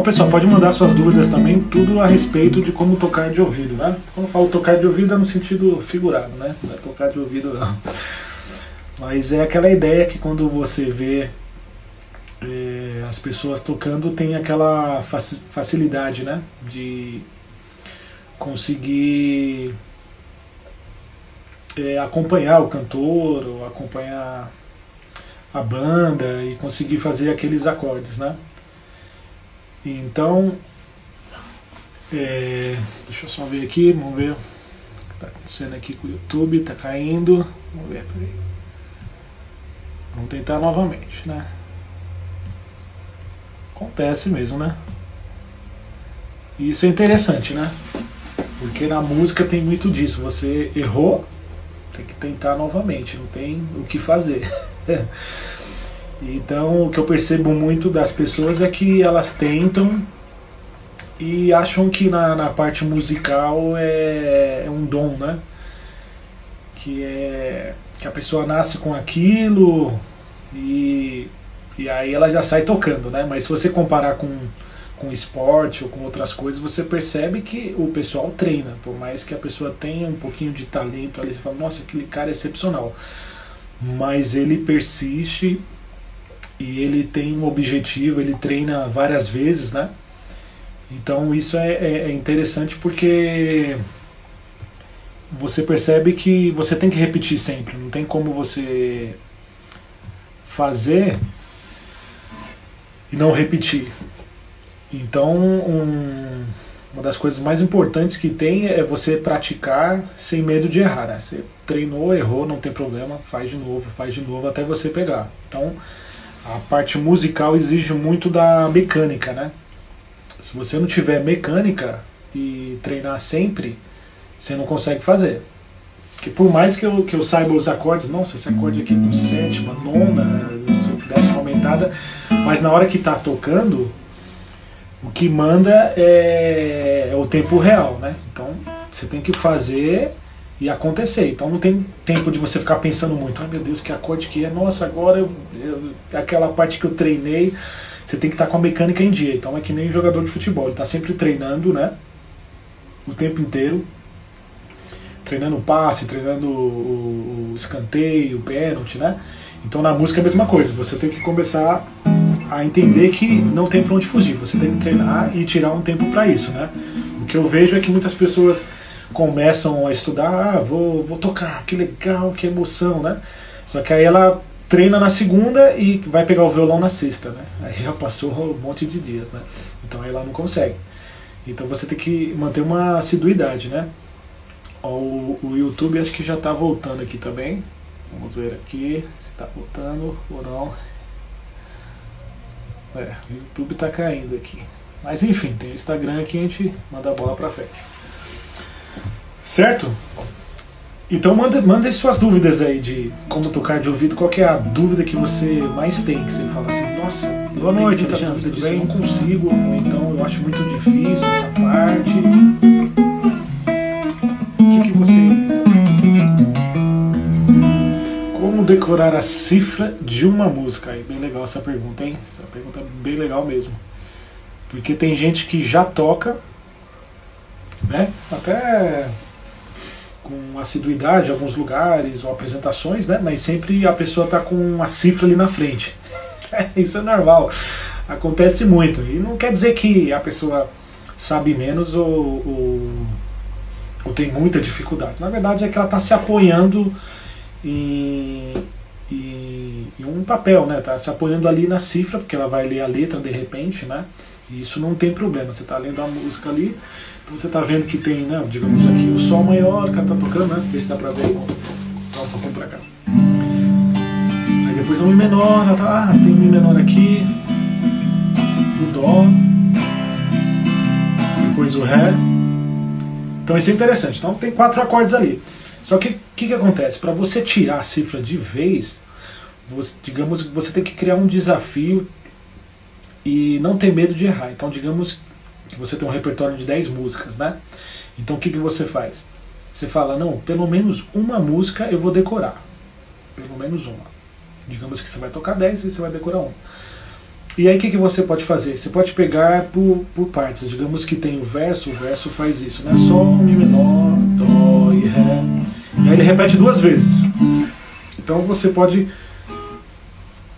Então, pessoal, pode mandar suas dúvidas também, tudo a respeito de como tocar de ouvido, né? Quando eu falo tocar de ouvido é no sentido figurado, né? Não é tocar de ouvido, não. Mas é aquela ideia que quando você vê é, as pessoas tocando, tem aquela facilidade, né? De conseguir é, acompanhar o cantor, ou acompanhar a banda e conseguir fazer aqueles acordes, né? Então, é, deixa eu só ver aqui, vamos ver o que está acontecendo aqui com o YouTube, está caindo. Vamos ver, peraí. Vamos tentar novamente, né? Acontece mesmo, né? E isso é interessante, né? Porque na música tem muito disso. Você errou, tem que tentar novamente, não tem o que fazer. então o que eu percebo muito das pessoas é que elas tentam e acham que na, na parte musical é, é um dom, né? Que é que a pessoa nasce com aquilo e, e aí ela já sai tocando, né? Mas se você comparar com com esporte ou com outras coisas, você percebe que o pessoal treina, por mais que a pessoa tenha um pouquinho de talento ali, você fala, nossa, aquele cara é excepcional. Mas ele persiste e ele tem um objetivo, ele treina várias vezes, né? Então isso é, é, é interessante porque você percebe que você tem que repetir sempre, não tem como você fazer e não repetir. Então, um, uma das coisas mais importantes que tem é você praticar sem medo de errar. Né? Você treinou, errou, não tem problema, faz de novo, faz de novo até você pegar. Então, a parte musical exige muito da mecânica, né? Se você não tiver mecânica e treinar sempre, você não consegue fazer. Porque por mais que eu, que eu saiba os acordes, nossa, esse acorde aqui com sétima, nona, décima aumentada, mas na hora que está tocando, o que manda é, é o tempo real, né? Então você tem que fazer e acontecer. Então não tem tempo de você ficar pensando muito, ai meu Deus, que acorde que é, nossa, agora eu, eu, aquela parte que eu treinei, você tem que estar com a mecânica em dia. Então é que nem jogador de futebol, ele está sempre treinando, né? O tempo inteiro. Treinando o passe, treinando o, o escanteio, o pênalti, né? Então na música é a mesma coisa, você tem que começar a entender que não tem para onde fugir, você tem que treinar e tirar um tempo para isso, né? O que eu vejo é que muitas pessoas começam a estudar, ah, vou, vou tocar, que legal, que emoção, né? Só que aí ela treina na segunda e vai pegar o violão na sexta, né? Aí já passou um monte de dias, né? Então aí ela não consegue. Então você tem que manter uma assiduidade, né? O, o YouTube acho que já está voltando aqui também. Vamos ver aqui se está voltando ou não. É, o YouTube tá caindo aqui. Mas enfim, tem o Instagram aqui a gente manda a bola pra frente. Certo? Então manda, manda suas dúvidas aí de como tocar de ouvido. Qual é a dúvida que você mais tem? Que você fala assim, nossa, boa noite, muita dúvida disso, eu não consigo, ou então eu acho muito difícil essa parte. O que, que você como decorar a cifra de uma música? Aí, bem legal essa pergunta, hein? Essa pergunta é bem legal mesmo. Porque tem gente que já toca, né? Até com assiduidade em alguns lugares ou apresentações, né? Mas sempre a pessoa está com uma cifra ali na frente. Isso é normal. Acontece muito. E não quer dizer que a pessoa sabe menos ou, ou, ou tem muita dificuldade. Na verdade é que ela está se apoiando em, em, em, um papel, né? Tá se apoiando ali na cifra, porque ela vai ler a letra de repente, né? E isso não tem problema. Você está lendo a música ali, você está vendo que tem, né? Digamos aqui, o Sol maior, que ela tá tocando, né? Vê se dá para ver. Dá um pouquinho para cá. Aí depois o Mi menor, tá, ah, tem Mi menor aqui, o Dó, depois o Ré. Então isso é interessante. Então tem quatro acordes ali. Só que o que, que acontece? Para você tirar a cifra de vez, você, digamos que você tem que criar um desafio e não ter medo de errar. Então, digamos você tem um repertório de 10 músicas, né? Então, o que, que você faz? Você fala, não, pelo menos uma música eu vou decorar. Pelo menos uma. Digamos que você vai tocar 10 e você vai decorar uma. E aí o que, que você pode fazer? Você pode pegar por, por partes. Digamos que tem o verso, o verso faz isso, né? Sol, Mi menor, Dó e Ré. E aí ele repete duas vezes. Então você pode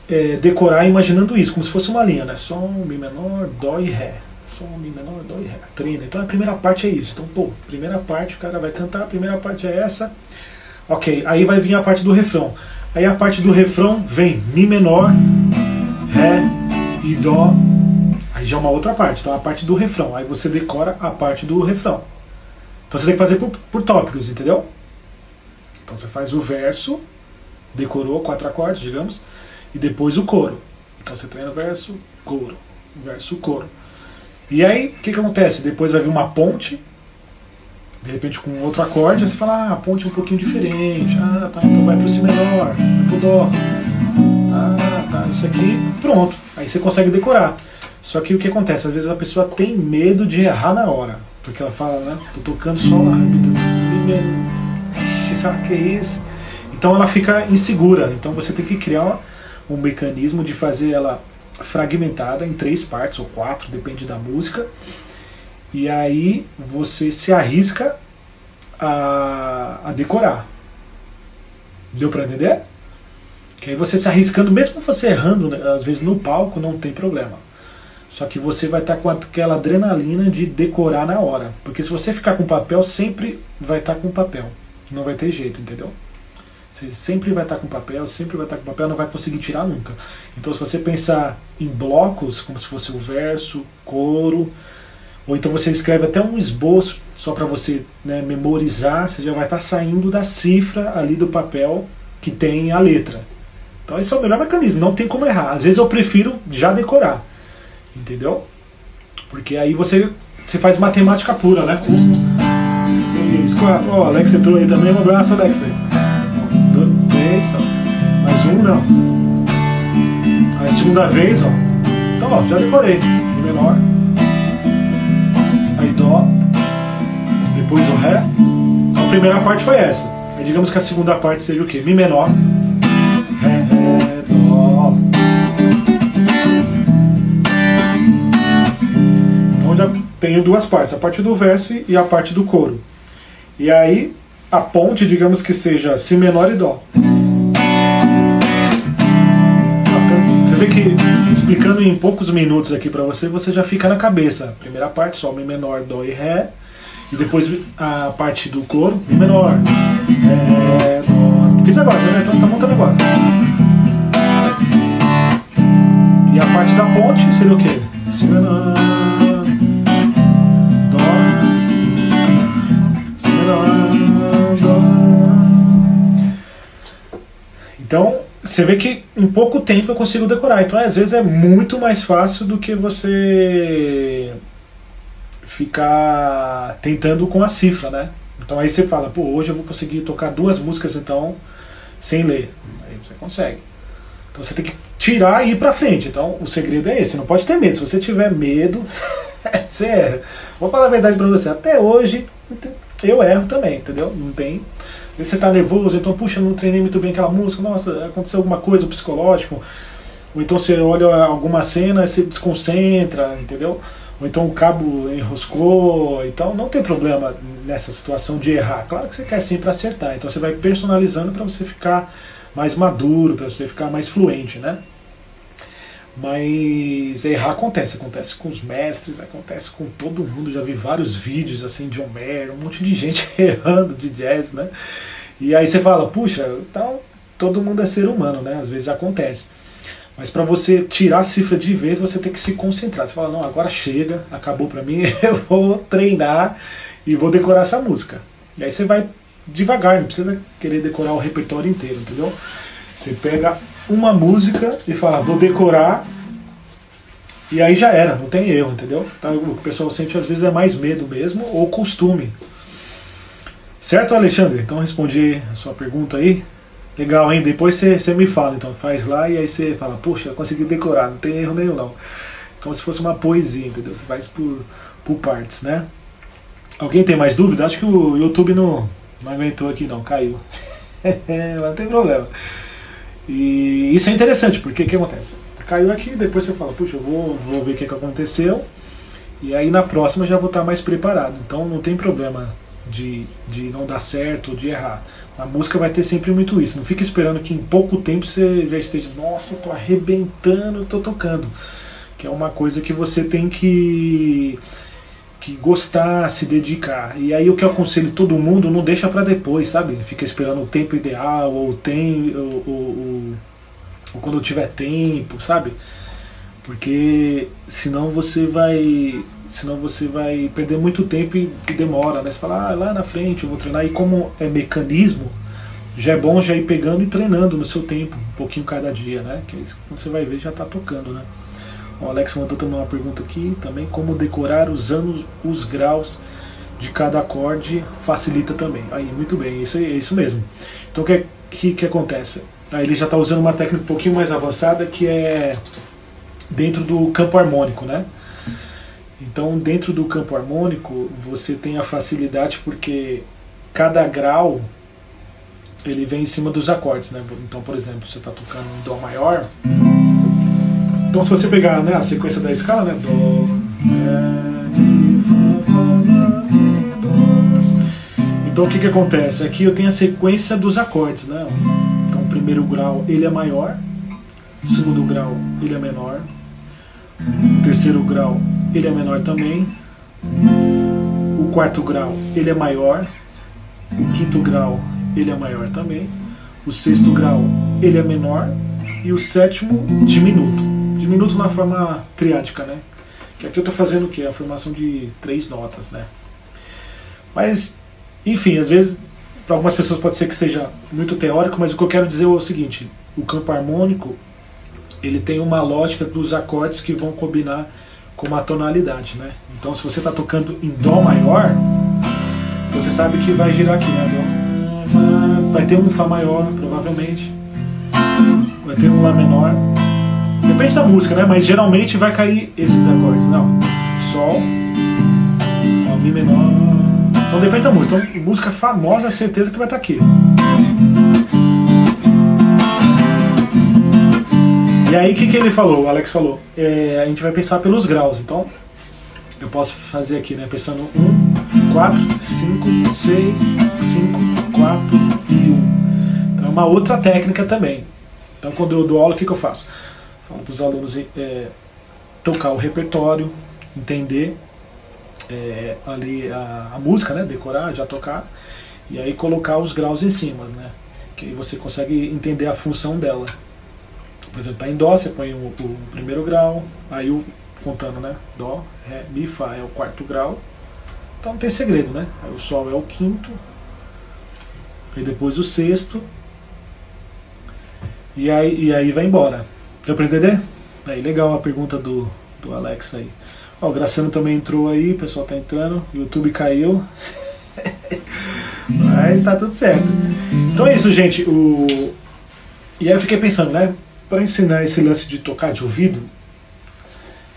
é, decorar imaginando isso, como se fosse uma linha, né? Sol, Mi menor, Dó e Ré. Sol, Mi menor, Dó e Ré. Trina. Então a primeira parte é isso. Então, pô, primeira parte o cara vai cantar, a primeira parte é essa. Ok, aí vai vir a parte do refrão. Aí a parte do refrão vem Mi menor, Ré e Dó. Aí já é uma outra parte. Então a parte do refrão. Aí você decora a parte do refrão. Então você tem que fazer por, por tópicos, entendeu? Então você faz o verso, decorou quatro acordes, digamos, e depois o coro. Então você treina verso, coro, verso, coro. E aí, o que, que acontece? Depois vai vir uma ponte, de repente com outro acorde, aí você fala, ah, a ponte é um pouquinho diferente. Ah, tá, então vai pro Si menor, vai pro Dó. Ah, tá, isso aqui, pronto. Aí você consegue decorar. Só que o que acontece? Às vezes a pessoa tem medo de errar na hora. Porque ela fala, né? Tô tocando só lá, sabe que é isso? Então ela fica insegura. Então você tem que criar um mecanismo de fazer ela fragmentada em três partes ou quatro, depende da música. E aí você se arrisca a, a decorar. Deu para entender? Que aí você se arriscando, mesmo você errando, né, às vezes no palco não tem problema. Só que você vai estar tá com aquela adrenalina de decorar na hora. Porque se você ficar com papel, sempre vai estar tá com papel. Não vai ter jeito, entendeu? Você sempre vai estar com papel, sempre vai estar com papel, não vai conseguir tirar nunca. Então se você pensar em blocos, como se fosse o verso, coro, ou então você escreve até um esboço só para você né, memorizar, você já vai estar saindo da cifra ali do papel que tem a letra. Então esse é o melhor mecanismo, não tem como errar. Às vezes eu prefiro já decorar, entendeu? Porque aí você, você faz matemática pura, né? Um, três, quatro. Ó, oh, Alex entrou aí também, um abraço, Alex. Não. Aí segunda vez, ó. Então, ó, já decorei. Mi menor. Aí Dó. Depois o Ré. Então a primeira parte foi essa. Aí digamos que a segunda parte seja o quê? Mi menor. Ré, Dó. Então já tenho duas partes, a parte do verso e a parte do coro. E aí a ponte, digamos que seja Si menor e Dó. Que explicando em poucos minutos aqui para você, você já fica na cabeça. Primeira parte, Sol, Mi menor, Dó e Ré. E depois a parte do coro, Mi menor, Ré, Dó. Fiz agora, né? Então tá montando agora. E a parte da ponte seria o quê? Si menor. Então, você vê que em pouco tempo eu consigo decorar. Então, às vezes, é muito mais fácil do que você ficar tentando com a cifra, né? Então, aí você fala, pô, hoje eu vou conseguir tocar duas músicas, então, sem ler. Aí você consegue. Então, você tem que tirar e ir pra frente. Então, o segredo é esse. Não pode ter medo. Se você tiver medo, você erra. Vou falar a verdade pra você. Até hoje, eu erro também, entendeu? Não tem você está nervoso, então, puxa, não treinei muito bem aquela música, nossa, aconteceu alguma coisa psicológico. Ou então você olha alguma cena e se desconcentra, entendeu? Ou então o cabo enroscou. Então não tem problema nessa situação de errar. Claro que você quer sempre acertar. Então você vai personalizando para você ficar mais maduro, para você ficar mais fluente, né? Mas errar acontece, acontece com os mestres, acontece com todo mundo. Já vi vários vídeos assim de Homero, um monte de gente errando de jazz, né? E aí você fala, puxa, então todo mundo é ser humano, né? Às vezes acontece. Mas para você tirar a cifra de vez, você tem que se concentrar. Você fala, não, agora chega, acabou para mim, eu vou treinar e vou decorar essa música. E aí você vai devagar, não precisa querer decorar o repertório inteiro, entendeu? Você pega uma música e fala, vou decorar, e aí já era, não tem erro, entendeu? Tá, o pessoal sente às vezes é mais medo mesmo, ou costume. Certo, Alexandre? Então respondi a sua pergunta aí. Legal, hein? Depois você me fala, então faz lá e aí você fala, puxa, eu consegui decorar, não tem erro nenhum não. Como se fosse uma poesia, entendeu? Você faz por, por partes, né? Alguém tem mais dúvida? Acho que o YouTube não, não aguentou aqui não, caiu. não tem problema. E isso é interessante, porque o que acontece? caiu aqui, depois você fala, puxa, eu vou, vou ver o que, que aconteceu. E aí na próxima já vou estar mais preparado. Então não tem problema de, de não dar certo ou de errar. A música vai ter sempre muito isso. Não fica esperando que em pouco tempo você já esteja, nossa, tô arrebentando, tô tocando. Que é uma coisa que você tem que que gostar, se dedicar. E aí o que eu aconselho todo mundo, não deixa para depois, sabe? Fica esperando o tempo ideal ou tem ou, ou, ou quando tiver tempo, sabe? Porque senão você vai senão você vai perder muito tempo e, demora, né? Você fala, ah, lá na frente eu vou treinar. E como é mecanismo, já é bom já ir pegando e treinando no seu tempo, um pouquinho cada dia, né? Que isso você vai ver já está tocando, né? O Alex mandou também uma pergunta aqui também, como decorar usando os graus de cada acorde facilita também. Aí, muito bem, isso é isso mesmo. Então o que, que, que acontece? Aí ele já está usando uma técnica um pouquinho mais avançada que é dentro do campo harmônico, né? Então, dentro do campo harmônico, você tem a facilidade porque cada grau ele vem em cima dos acordes, né? Então, por exemplo, você está tocando um dó maior. Então, se você pegar né, a sequência da escala, né? Dó, ré, mi, fá, fá, dó. Então, o que que acontece? Aqui eu tenho a sequência dos acordes, né? Então, o primeiro grau ele é maior, o segundo grau ele é menor, o terceiro grau ele é menor também. O quarto grau ele é maior. O quinto grau ele é maior também. O sexto grau ele é menor. E o sétimo diminuto. Diminuto na forma triádica, né? Que aqui eu estou fazendo o que? A formação de três notas, né? Mas, enfim, às vezes para algumas pessoas pode ser que seja muito teórico, mas o que eu quero dizer é o seguinte: o campo harmônico ele tem uma lógica dos acordes que vão combinar com uma tonalidade, né? Então se você está tocando em Dó maior, você sabe que vai girar aqui, né? Vai ter um Fá maior, provavelmente. Vai ter um Lá menor. Depende da música, né? Mas geralmente vai cair esses acordes. Não. Sol, Ó, Mi menor. Então depende da música. Então, música famosa, certeza que vai estar tá aqui. E aí o que, que ele falou, o Alex falou? É, a gente vai pensar pelos graus, então eu posso fazer aqui, né? Pensando 1, 4, 5, 6, 5, 4 e 1. Então é uma outra técnica também. Então quando eu dou aula, o que, que eu faço? Para os alunos é, tocar o repertório, entender é, ali a, a, música, né? Decorar, já tocar, e aí colocar os graus em cima, né? Que você consegue entender a função dela por exemplo, está em Dó, você põe o, o, primeiro grau, aí o contando, né? Dó, Ré, Mi, Fá é o quarto grau. Então não tem segredo, né? Aí o Sol é o quinto, e depois o sexto, e aí, e aí vai embora. Deu pra entender? Aí legal a pergunta do, do Alex aí. Ó, o Graciano também entrou aí, o pessoal tá entrando, o YouTube caiu. Mas tá tudo certo. Então é isso, gente. O... E aí eu fiquei pensando, né? para ensinar esse lance de tocar de ouvido,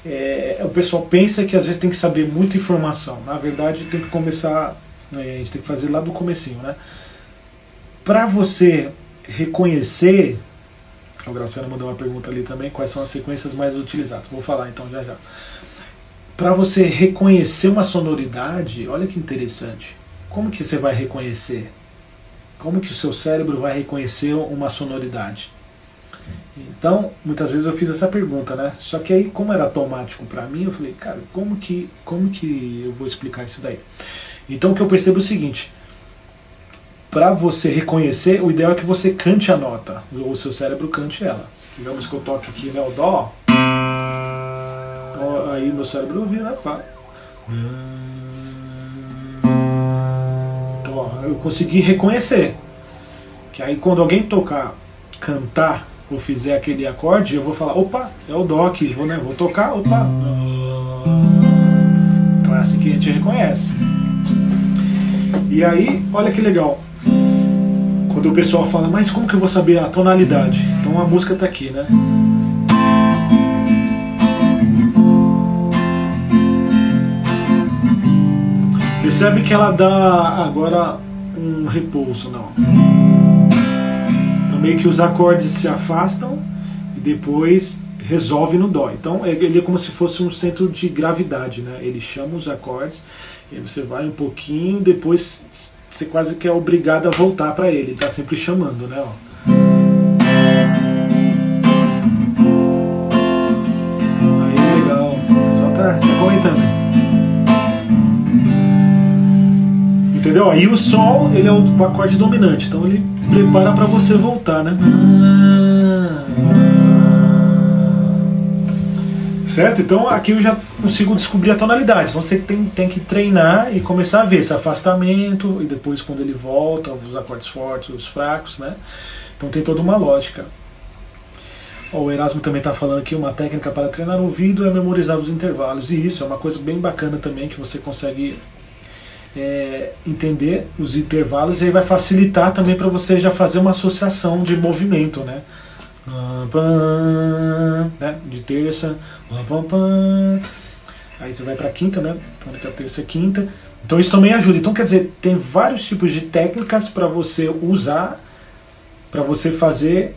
é, o pessoal pensa que às vezes tem que saber muita informação. Na verdade, tem que começar, né, a gente tem que fazer lá do comecinho, né? Para você reconhecer, o Graciano mandou uma pergunta ali também, quais são as sequências mais utilizadas. Vou falar então já já. Para você reconhecer uma sonoridade, olha que interessante. Como que você vai reconhecer? Como que o seu cérebro vai reconhecer uma sonoridade? Então, muitas vezes eu fiz essa pergunta, né? Só que aí, como era automático para mim, eu falei, cara, como que, como que eu vou explicar isso daí? Então, o que eu percebo é o seguinte: para você reconhecer, o ideal é que você cante a nota, ou o seu cérebro cante ela. Digamos que eu toque aqui, né, o Dó. Aí meu cérebro ouvir, né? Pá. Então, ó, eu consegui reconhecer. Que aí, quando alguém tocar, cantar ou fizer aquele acorde, eu vou falar, opa, é o Dó aqui, vou, né, vou tocar, opa. Então é assim que a gente reconhece. E aí, olha que legal. Quando o pessoal fala, mas como que eu vou saber a tonalidade? Então a música está aqui, né? Percebe que ela dá agora um repouso, não? meio que os acordes se afastam e depois resolve no dó. Então é, ele é como se fosse um centro de gravidade, né? Ele chama os acordes e aí você vai um pouquinho, depois você quase que é obrigado a voltar para ele. Tá sempre chamando, né? Ó. Aí legal, pessoal tá, tá comentando. Entendeu? Aí o Sol ele é o acorde dominante, então ele prepara para você voltar, né? Certo? Então aqui eu já consigo descobrir a tonalidade. Então você tem, tem que treinar e começar a ver esse afastamento e depois quando ele volta, os acordes fortes, os fracos, né? Então tem toda uma lógica. O Erasmo também está falando aqui, uma técnica para treinar o ouvido é memorizar os intervalos. E isso é uma coisa bem bacana também, que você consegue é, entender os intervalos e aí vai facilitar também para você já fazer uma associação de movimento, né? Né? De terça, aí você vai para quinta, né? Tônica, terça, quinta. Então isso também ajuda. Então quer dizer, tem vários tipos de técnicas para você usar, para você fazer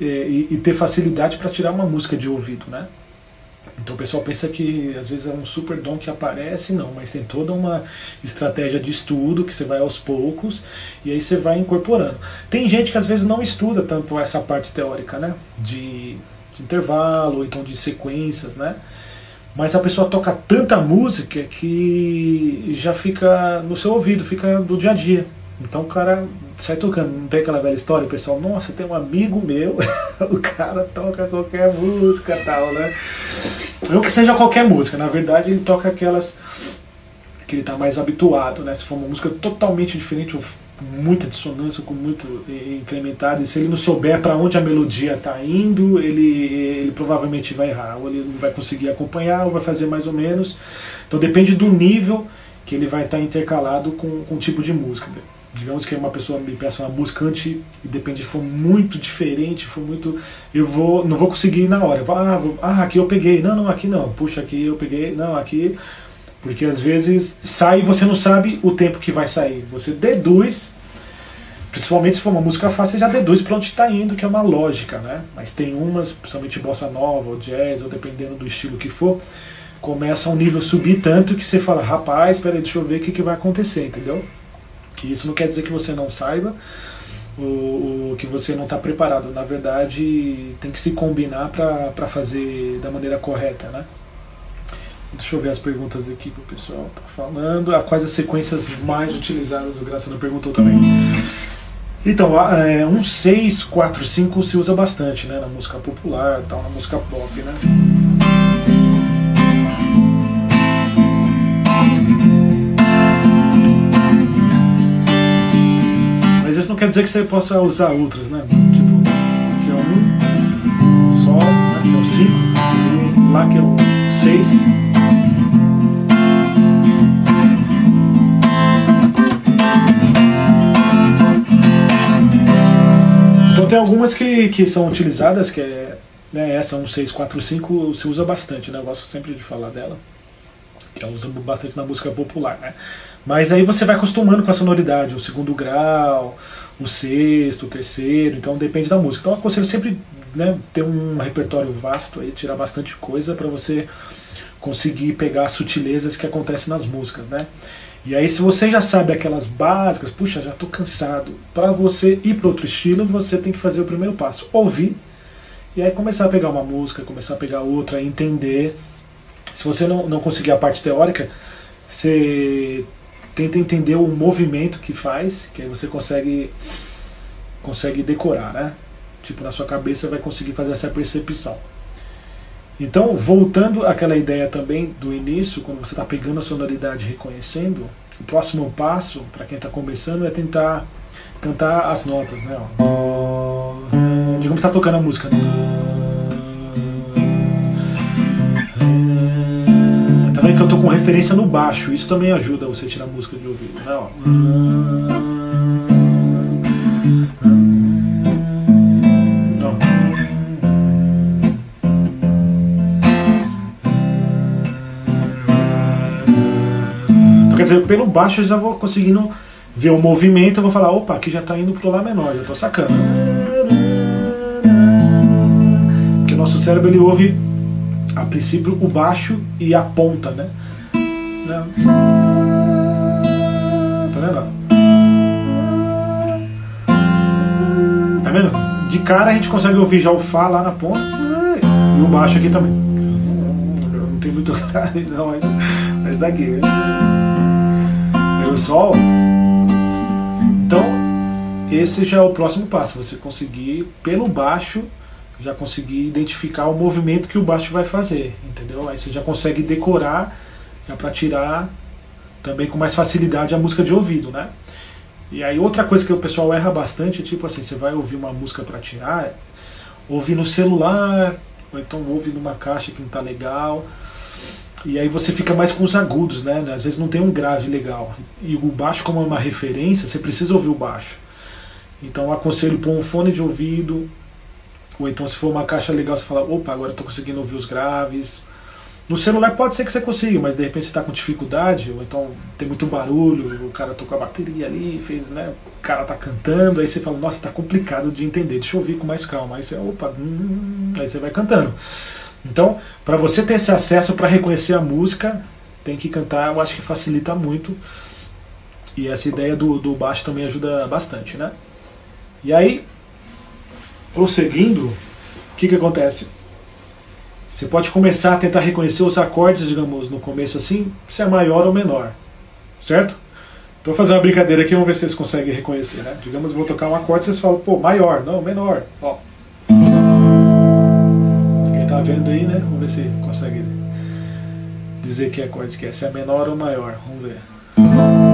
é, e, e ter facilidade para tirar uma música de ouvido, né? Então o pessoal pensa que às vezes é um super dom que aparece, não, mas tem toda uma estratégia de estudo que você vai aos poucos e aí você vai incorporando. Tem gente que às vezes não estuda tanto essa parte teórica, né? De, de intervalo, ou então de sequências, né? Mas a pessoa toca tanta música que já fica no seu ouvido, fica do dia a dia. Então o cara sai tocando, não tem aquela velha história, o pessoal, nossa, tem um amigo meu, o cara toca qualquer música tal, né? Não que seja qualquer música, na verdade ele toca aquelas que ele está mais habituado, né? Se for uma música totalmente diferente, muita dissonância, com muito incrementado, e se ele não souber para onde a melodia está indo, ele, ele provavelmente vai errar, ou ele não vai conseguir acompanhar, ou vai fazer mais ou menos. Então depende do nível que ele vai estar tá intercalado com, com o tipo de música. Digamos que uma pessoa me peça uma música antes e depende for muito diferente, for muito. Eu vou. não vou conseguir ir na hora. vou, ah, vou, ah, aqui eu peguei. Não, não, aqui não. Puxa, aqui eu peguei. Não, aqui. Porque às vezes sai e você não sabe o tempo que vai sair. Você deduz, principalmente se for uma música fácil, você já deduz para onde está indo, que é uma lógica, né? Mas tem umas, principalmente bossa nova, ou jazz, ou dependendo do estilo que for, começa um nível subir tanto que você fala, rapaz, peraí, deixa eu ver o que, que vai acontecer, entendeu? Que isso não quer dizer que você não saiba ou, que você não está preparado. Na verdade, tem que se combinar para fazer da maneira correta, né? Deixa eu ver as perguntas aqui que o pessoal está falando. Ah, quais as sequências mais utilizadas? O Graça não perguntou também. Então, é, um 6, 4, 5 se usa bastante né, na música popular, tal, na música pop, né? Não quer dizer que você possa usar outras, né? Tipo, aqui é um Sol, né? que é o 5, lá que é o 6. Então tem algumas que, que são utilizadas, que é né, essa 1645 se usa bastante, né? Eu gosto sempre de falar dela, que ela usa bastante na música popular, né? Mas aí você vai acostumando com a sonoridade, o segundo grau, o sexto, o terceiro, então depende da música. Então eu aconselho sempre né, ter um repertório vasto, aí, tirar bastante coisa para você conseguir pegar as sutilezas que acontecem nas músicas, né? E aí se você já sabe aquelas básicas, puxa, já estou cansado, para você ir para outro estilo, você tem que fazer o primeiro passo, ouvir, e aí começar a pegar uma música, começar a pegar outra, entender. Se você não, não conseguir a parte teórica, você tenta entender o movimento que faz, que aí você consegue consegue decorar, né? Tipo, na sua cabeça vai conseguir fazer essa percepção. Então, voltando àquela ideia também do início, quando você está pegando a sonoridade e reconhecendo, o próximo passo, para quem está começando, é tentar cantar as notas, né? Digamos que está tocando a música. Né? Que eu tô com referência no baixo, isso também ajuda você a tirar música de ouvido, né? Ó. Então, quer dizer, pelo baixo eu já vou conseguindo ver o movimento, eu vou falar, opa, aqui já está indo pro Lá menor, já estou sacando. Porque o nosso cérebro ele ouve a princípio o baixo e a ponta, né? Tá vendo? Tá vendo? De cara a gente consegue ouvir já o Fá lá na ponta e o baixo aqui também. Não tem muito grave não, mas, mas daqui. E o Sol. Então, esse já é o próximo passo. Você conseguir, pelo baixo, já conseguir identificar o movimento que o baixo vai fazer, entendeu? Aí você já consegue decorar, já para tirar também com mais facilidade a música de ouvido, né? E aí outra coisa que o pessoal erra bastante, tipo assim, você vai ouvir uma música para tirar, ouvir no celular, ou então ouve numa caixa que não tá legal. E aí você fica mais com os agudos, né? Às vezes não tem um grave legal. E o baixo como é uma referência, você precisa ouvir o baixo. Então aconselho pôr um fone de ouvido, ou então se for uma caixa legal, você fala, opa, agora eu tô conseguindo ouvir os graves. No celular pode ser que você consiga, mas de repente você está com dificuldade, ou então tem muito barulho, o cara tocou a bateria ali, fez, né? O cara tá cantando, aí você fala, nossa, tá complicado de entender, deixa eu ouvir com mais calma. Aí você, opa, hum, aí você vai cantando. Então, para você ter esse acesso para reconhecer a música, tem que cantar, eu acho que facilita muito. E essa ideia do, do baixo também ajuda bastante, né? E aí, prosseguindo, o que, que acontece? Você pode começar a tentar reconhecer os acordes, digamos, no começo assim, se é maior ou menor. Certo? Então vou fazer uma brincadeira aqui, vamos ver se vocês conseguem reconhecer, né? Digamos, vou tocar um acorde, vocês falam, pô, maior, não, menor. Ó. Quem tá vendo aí, né? Vamos ver se consegue dizer que acorde que é, se é menor ou maior. Vamos ver.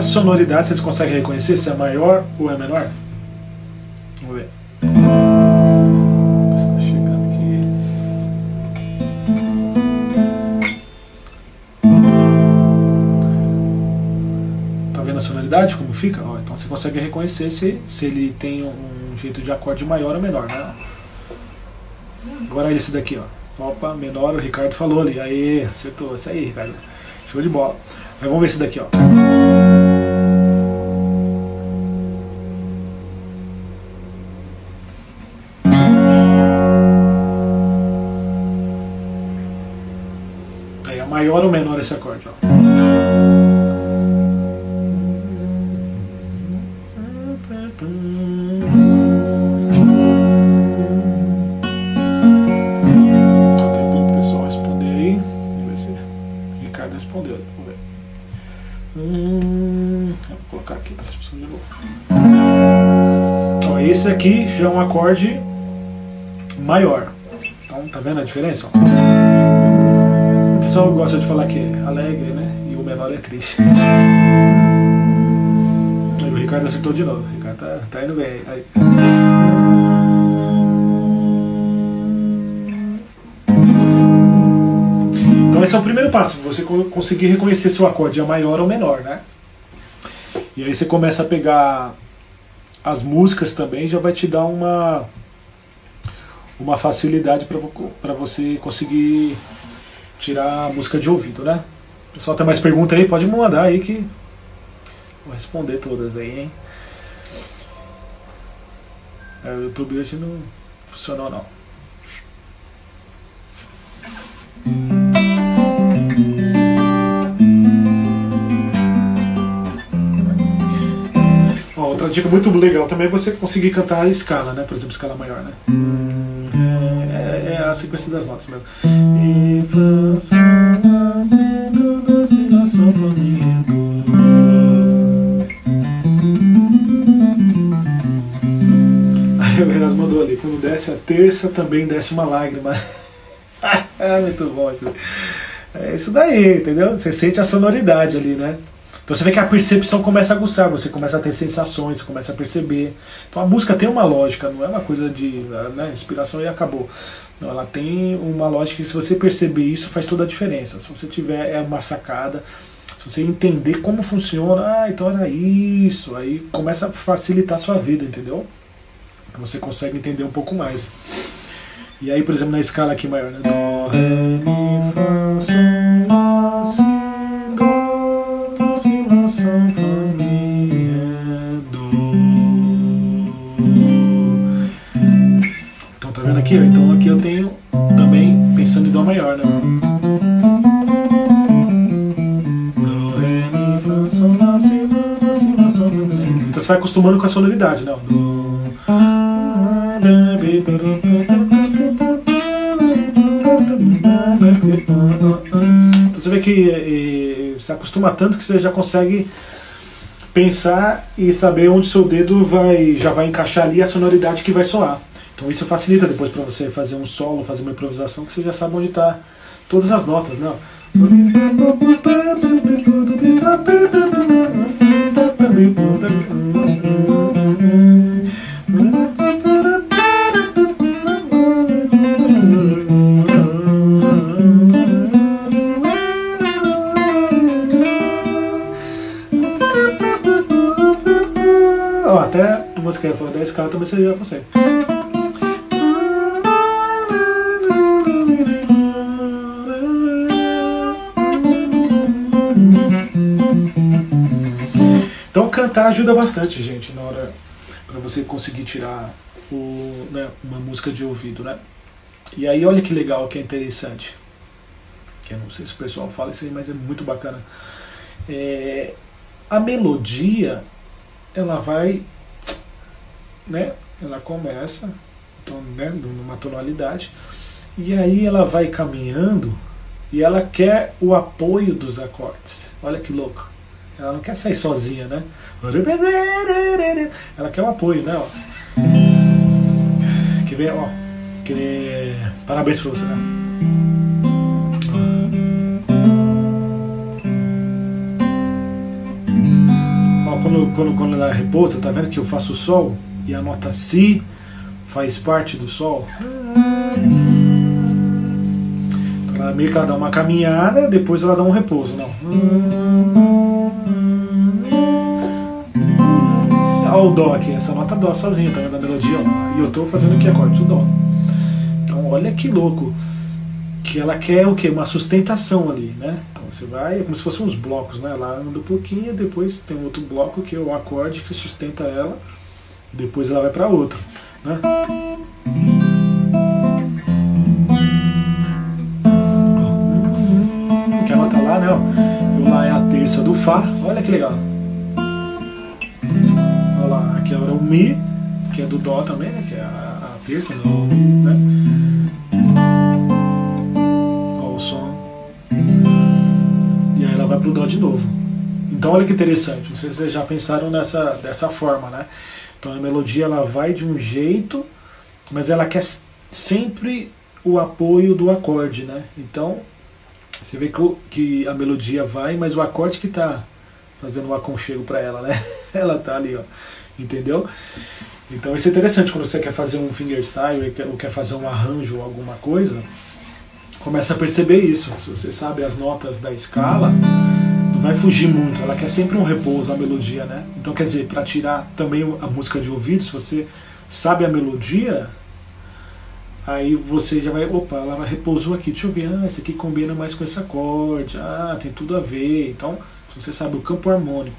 Pela sonoridade, vocês conseguem reconhecer se é maior ou é menor? Vamos ver. Está chegando aqui. Tá vendo a sonoridade como fica? Ó, então você consegue reconhecer se, se ele tem um jeito de acorde maior ou menor, né? Agora esse daqui, ó. Opa, menor, o Ricardo falou ali. Aí, acertou. Isso aí, Ricardo. Show de bola. Vamos ver esse daqui, ó. Maior ou menor esse acorde? Ó. Tem pessoal responder aí. Vamos ver o Ricardo respondeu. Hum, vou colocar aqui para as pessoas de novo. Ó, esse aqui já é um acorde maior. Então, tá vendo a diferença? Pessoal gosta de falar que é alegre, né? E o menor é triste. Aí o Ricardo acertou de novo. O Ricardo tá, tá indo bem. Aí. Então esse é o primeiro passo, você conseguir reconhecer se o acorde é maior ou menor, né? E aí você começa a pegar as músicas também, já vai te dar uma uma facilidade para você conseguir tirar a música de ouvido, né? O pessoal tem mais pergunta aí, pode mandar aí que vou responder todas aí, hein? É, o YouTube hoje não funcionou não. Outra dica muito legal também é você conseguir cantar a escala, né? Por exemplo, escala maior, né? É, é a sequência das notas mesmo. Aí o Renato mandou ali, quando desce a terça também desce uma lágrima. é muito bom isso. É isso daí, entendeu? Você sente a sonoridade ali, né? Então você vê que a percepção começa a aguçar, você começa a ter sensações, você começa a perceber. Então a música tem uma lógica, não é uma coisa de né, inspiração e acabou. Não, ela tem uma lógica que se você perceber isso faz toda a diferença. Se você tiver é uma sacada, se você entender como funciona, ah, então era isso, aí começa a facilitar a sua vida, entendeu? Você consegue entender um pouco mais. E aí, por exemplo, na escala aqui maior, né? Dó, Ré, Mi, Fá, Sol, aqui? ó? Então aqui eu tenho também pensando em Dó maior, né? Então você vai acostumando com a sonoridade, né? Então você vê que eh, você acostuma tanto que você já consegue pensar e saber onde seu dedo vai já vai encaixar ali a sonoridade que vai soar. Então isso facilita depois para você fazer um solo, fazer uma improvisação que você já sabe onde está todas as notas, né? Ó, até a música que for 10 escala também você já consegue. Cantar ajuda bastante, gente, na hora para você conseguir tirar o, né, uma música de ouvido, né? E aí olha que legal, que é interessante. Que eu não sei se o pessoal fala isso aí, mas é muito bacana. É, a melodia, ela vai, né? Ela começa, então, né, numa tonalidade, e aí ela vai caminhando e ela quer o apoio dos acordes. Olha que louco. Ela não quer sair sozinha, né? Ela quer o apoio, né? Que vem, ó. Parabéns pra você, né? Quando, quando, quando ela repousa, tá vendo que eu faço sol e a nota Si faz parte do sol? Ela meio que ela dá uma caminhada, depois ela dá um repouso, não. Olha o Dó aqui, essa nota Dó sozinha, tá vendo a melodia? Ó. E eu tô fazendo aqui acorde, o Dó. Então olha que louco. Que ela quer o quê? Uma sustentação ali, né? Então você vai, é como se fossem uns blocos, né? Ela anda um pouquinho, depois tem outro bloco que é o acorde que sustenta ela, depois ela vai para outro, né? Do Fá, olha que legal. Olha lá, aqui agora é o Mi, que é do Dó também, né? Que é a, a terça né? Olha o som. E aí ela vai pro Dó de novo. Então olha que interessante, não sei se vocês já pensaram nessa dessa forma, né? Então a melodia ela vai de um jeito, mas ela quer sempre o apoio do acorde, né? Então você vê que, que a melodia vai, mas o acorde que está fazendo um aconchego para ela, né? Ela tá ali, ó. Entendeu? Então isso é interessante quando você quer fazer um fingerstyle ou quer fazer um arranjo ou alguma coisa, começa a perceber isso. Se você sabe as notas da escala, não vai fugir muito. Ela quer sempre um repouso a melodia, né? Então quer dizer, para tirar também a música de ouvido, se você sabe a melodia, aí você já vai, opa, ela repousou aqui, deixa eu ver, ah, esse aqui combina mais com esse acorde, ah, tem tudo a ver. Então, se você sabe o campo harmônico,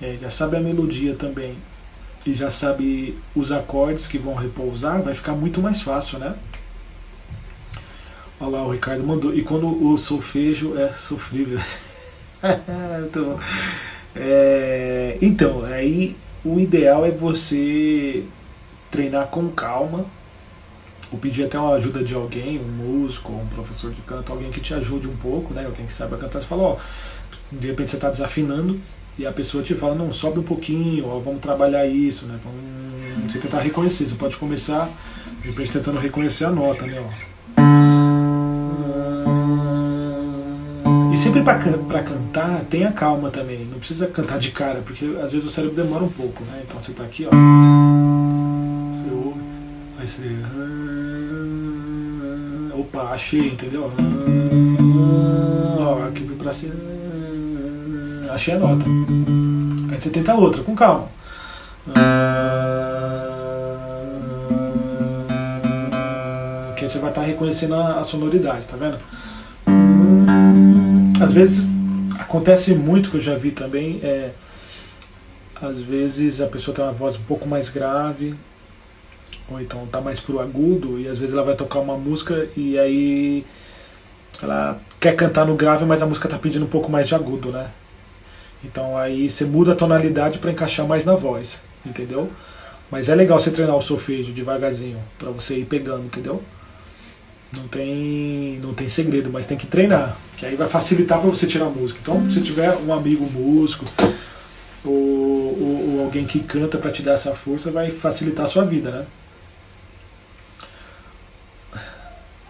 é, já sabe a melodia também, e já sabe os acordes que vão repousar, vai ficar muito mais fácil, né? Olha lá, o Ricardo mandou. E quando o solfejo é sofrível. Muito bom. É, então, aí o ideal é você treinar com calma, ou pedir até uma ajuda de alguém, um músico, um professor de canto, alguém que te ajude um pouco, né? Alguém que saiba cantar. Você fala, ó, de repente você está desafinando e a pessoa te fala, não, sobe um pouquinho, ó, vamos trabalhar isso, né? Vamos, você tentar reconhecer. Você pode começar, de repente, tentando reconhecer a nota, né? Ó. E sempre para cantar, tenha calma também. Não precisa cantar de cara, porque às vezes o cérebro demora um pouco, né? Então você tá aqui, ó. Você ouve, aí você. Opa, achei, entendeu? Ó, aqui vem pra cima. Achei a nota. Aí você tenta outra, com calma. Que você vai estar reconhecendo a, a sonoridade, tá vendo? Às vezes acontece muito que eu já vi também, é, às vezes a pessoa tem uma voz um pouco mais grave, ou então tá mais pro agudo, e às vezes ela vai tocar uma música e aí ela quer cantar no grave, mas a música tá pedindo um pouco mais de agudo, né? Então aí você muda a tonalidade para encaixar mais na voz, entendeu? Mas é legal você treinar o solfejo devagarzinho, para você ir pegando, entendeu? Não tem, não tem segredo, mas tem que treinar, que aí vai facilitar para você tirar a música. Então, se tiver um amigo músico ou, ou, ou alguém que canta para te dar essa força, vai facilitar a sua vida, né?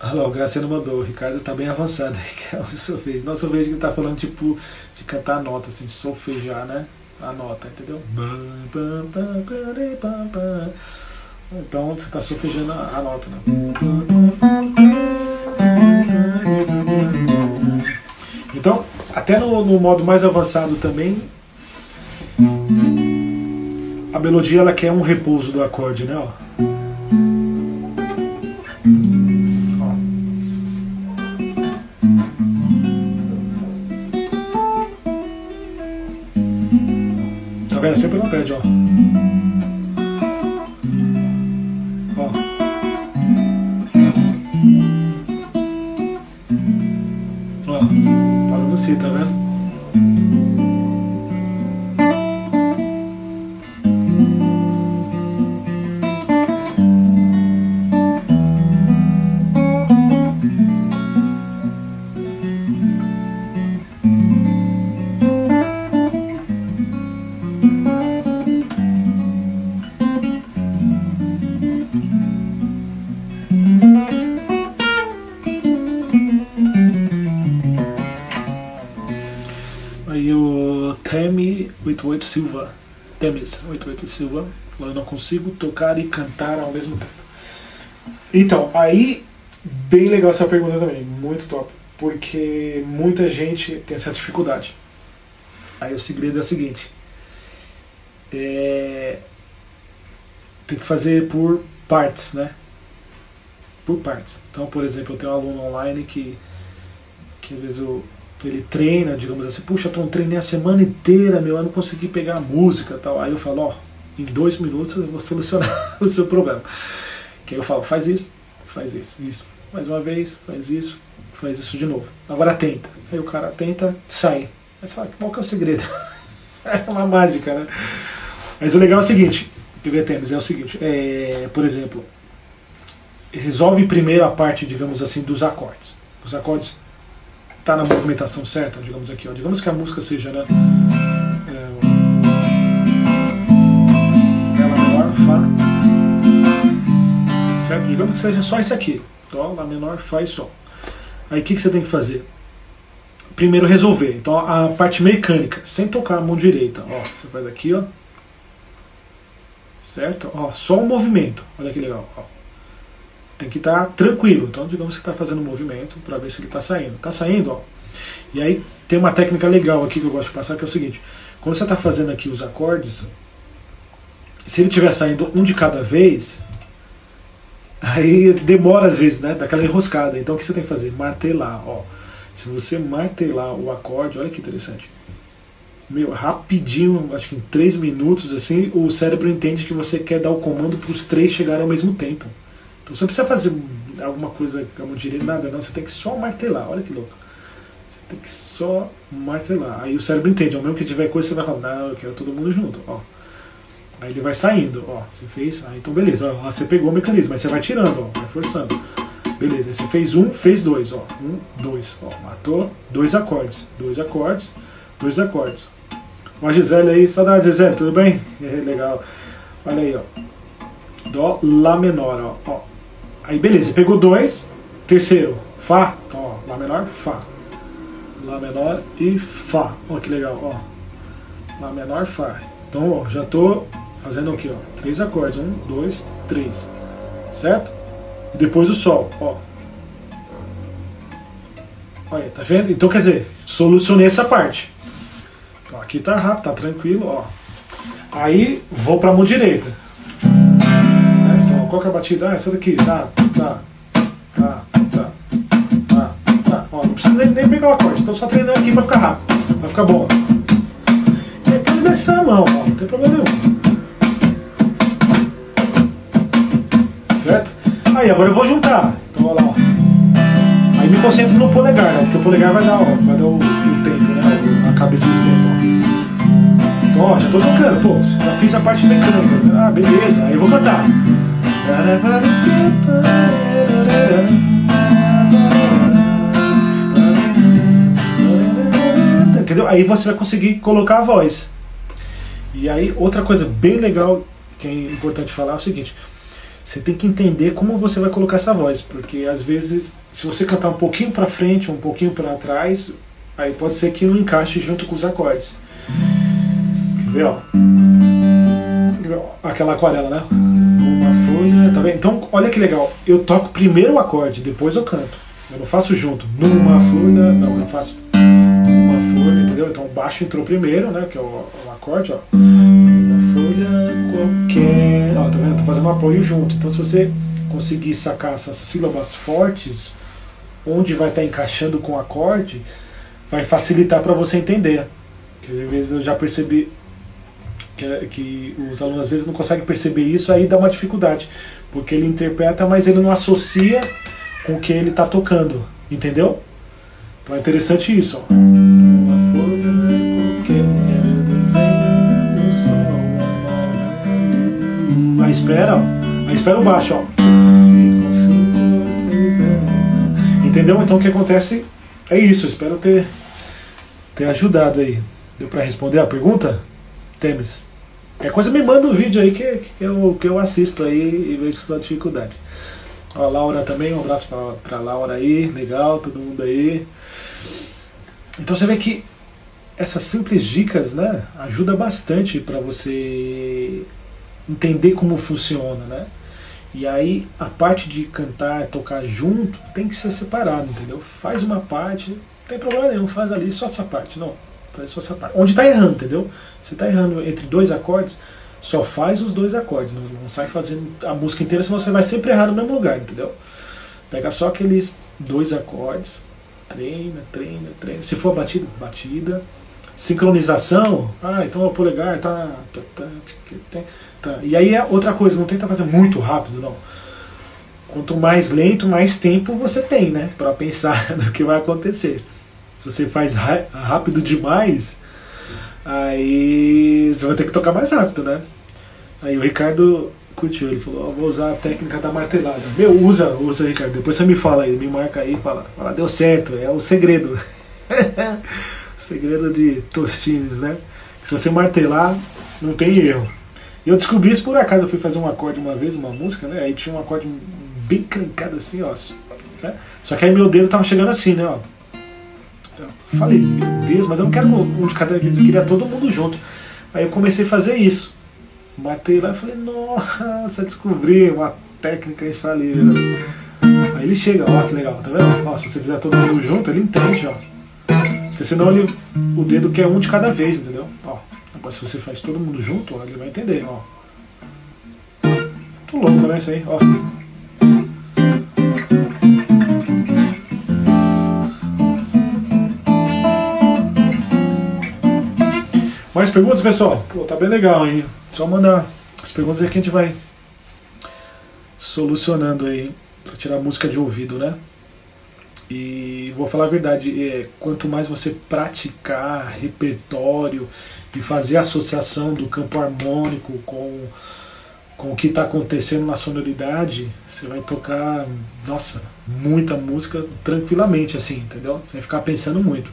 Olha lá, o Graciano mandou, o Ricardo tá bem avançado que é o solfejo. Nossa, eu vejo que ele tá falando tipo de cantar a nota, assim, solfejar, né? A nota, entendeu? Então você tá solfejando a nota, né? Então, até no, no modo mais avançado também, a melodia ela quer um repouso do acorde, né? Ó. vendo? Sempre não perde, ó. Ó. Ó, parando assim, tá vendo? Silva, Temes 88 Silva, falando, não consigo tocar e cantar ao mesmo tempo. Então, aí, bem legal essa pergunta também, muito top, porque muita gente tem essa dificuldade. Aí o segredo é o seguinte, é, tem que fazer por partes, né? Por partes. Então, por exemplo, eu tenho um aluno online que, que às vezes eu ele treina, digamos assim, puxa, Tom, treinei a semana inteira, meu, eu não consegui pegar a música tal. Aí eu falo, ó, em dois minutos eu vou solucionar o seu problema. Que aí eu falo, faz isso, faz isso, isso. Mais uma vez, faz isso, faz isso de novo. Agora tenta. Aí o cara tenta, sai. Aí você fala, qual que é o segredo? é uma mágica, né? Mas o legal é o seguinte, que tênis é o seguinte, é, por exemplo, resolve primeiro a parte, digamos assim, dos acordes. Os acordes tá na movimentação certa, digamos aqui, ó. Digamos que a música seja, né? É, Lá menor, Fá. Certo? Digamos que seja só isso aqui. Dó, Lá menor, Fá e Sol. Aí o que, que você tem que fazer? Primeiro resolver. Então a parte mecânica, sem tocar a mão direita. Ó, você faz aqui, ó. Certo? Ó, só o movimento. Olha que legal. Ó tem que estar tá tranquilo. Então, digamos que está fazendo um movimento para ver se ele está saindo. Está saindo, ó. E aí tem uma técnica legal aqui que eu gosto de passar, que é o seguinte: quando você está fazendo aqui os acordes, se ele estiver saindo um de cada vez, aí demora às vezes, né? Daquela enroscada. Então o que você tem que fazer? Martelar, ó. Se você martelar o acorde, olha que interessante. Meu, rapidinho, acho que em 3 minutos, assim, o cérebro entende que você quer dar o comando para os três chegarem ao mesmo tempo. Então você não precisa fazer alguma coisa com a mão direita, nada, não. Você tem que só martelar, olha que louco. Você tem que só martelar. Aí o cérebro entende, ao mesmo que tiver coisa, você vai falar, não, eu quero todo mundo junto, ó. Aí ele vai saindo, ó. Você fez, ah, então beleza, ó, você pegou o mecanismo, mas você vai tirando, ó, vai forçando. Beleza, aí você fez um, fez dois, ó. Um, dois, ó. Matou dois acordes. Dois acordes, dois acordes. Ó a Gisele aí, saudade Gisele, tudo bem? É, legal. Olha aí, ó. Dó, Lá menor, ó. ó. Aí beleza, pegou dois, terceiro, Fá, então ó, Lá menor, Fá. Lá menor e Fá. Ó que legal, ó. Lá menor, Fá. Então ó, já tô fazendo aqui, ó, três acordes, um, dois, três, certo? E depois o Sol, ó. Olha, tá vendo? Então quer dizer, solucionei essa parte. Então, aqui tá rápido, tá tranquilo, ó. Aí vou pra mão direita qual que é a batida? Ah, essa daqui, tá, tá, tá. precisa nem, nem pegar o acorde, estou só treinando aqui para ficar rápido, para ficar bom. E aí pode descer a mão, ó, não tem problema nenhum. Certo? Aí agora eu vou juntar. Então olha lá, ó. Aí me concentro no polegar, né? porque o polegar vai dar, ó, vai dar o, o tempo, né? A cabeça do tempo. Ó. Então, ó, já tô tocando, pô, já fiz a parte mecânica. Ah, beleza, aí eu vou cantar. Entendeu? Aí você vai conseguir colocar a voz. E aí, outra coisa bem legal que é importante falar é o seguinte: você tem que entender como você vai colocar essa voz, porque às vezes, se você cantar um pouquinho para frente, um pouquinho para trás, aí pode ser que não encaixe junto com os acordes. Quer ver, ó? Aquela aquarela, né? Uma folha, tá vendo? Então, olha que legal. Eu toco primeiro o acorde, depois eu canto. Eu não faço junto. Numa folha, não, eu faço uma folha, entendeu? Então o baixo entrou primeiro, né? Que é o, o acorde, ó folha qualquer. Ó, tá vendo? Tô fazendo um apoio junto. Então, se você conseguir sacar essas sílabas fortes, onde vai estar tá encaixando com o acorde, vai facilitar para você entender. Que às vezes eu já percebi que, que os alunos às vezes não conseguem perceber isso, aí dá uma dificuldade. Porque ele interpreta, mas ele não associa com o que ele está tocando. Entendeu? Então é interessante isso. Ó. Uma folha qualquer. Aí espera, ó. Aí espera o baixo, ó. Entendeu? Então o que acontece é isso. Espero ter, ter ajudado aí. Deu para responder a pergunta? Temes. É coisa me manda um vídeo aí que, que, eu, que eu assisto aí e vejo sua dificuldade. A Laura também, um abraço pra, pra Laura aí, legal, todo mundo aí. Então você vê que essas simples dicas, né, ajuda bastante para você entender como funciona, né? E aí a parte de cantar, tocar junto, tem que ser separado, entendeu? Faz uma parte, não tem problema nenhum, faz ali só essa parte, não. Essa parte. Onde está errando, entendeu? Você está errando entre dois acordes, só faz os dois acordes, não, não sai fazendo a música inteira, senão você vai sempre errar no mesmo lugar, entendeu? Pega só aqueles dois acordes, treina, treina, treina. Se for batida, batida. Sincronização, ah, então o polegar tá, tá, tá Tá. E aí é outra coisa, não tenta fazer muito rápido, não. Quanto mais lento, mais tempo você tem, né? Para pensar no que vai acontecer. Se você faz rápido demais, aí você vai ter que tocar mais rápido, né? Aí o Ricardo curtiu, ele falou, oh, vou usar a técnica da martelada. Meu, usa, usa, Ricardo. Depois você me fala aí, me marca aí e fala, fala, deu certo, é o segredo. o segredo de Tostines, né? Se você martelar, não tem erro. E eu descobri isso por acaso. Eu fui fazer um acorde uma vez, uma música, né? Aí tinha um acorde bem crancado assim, ó. Né? Só que aí meu dedo tava chegando assim, né? Ó. Falei, meu Deus, mas eu não quero um de cada vez, eu queria todo mundo junto. Aí eu comecei a fazer isso. Matei lá e falei, nossa, descobri uma técnica instaleira. Aí ele chega, ó, que legal, tá vendo? Ó, se você fizer todo mundo junto, ele entende, ó. Porque senão ele, o dedo quer um de cada vez, entendeu? Ó. Mas se você faz todo mundo junto, ele vai entender, ó. Tô louco, né? Isso aí, ó. Mais perguntas, pessoal? Pô, tá bem legal, hein? Só mandar as perguntas aí que a gente vai solucionando aí para tirar a música de ouvido, né? E vou falar a verdade, é, quanto mais você praticar repertório e fazer associação do campo harmônico com, com o que está acontecendo na sonoridade, você vai tocar, nossa, muita música tranquilamente, assim, entendeu? Sem ficar pensando muito.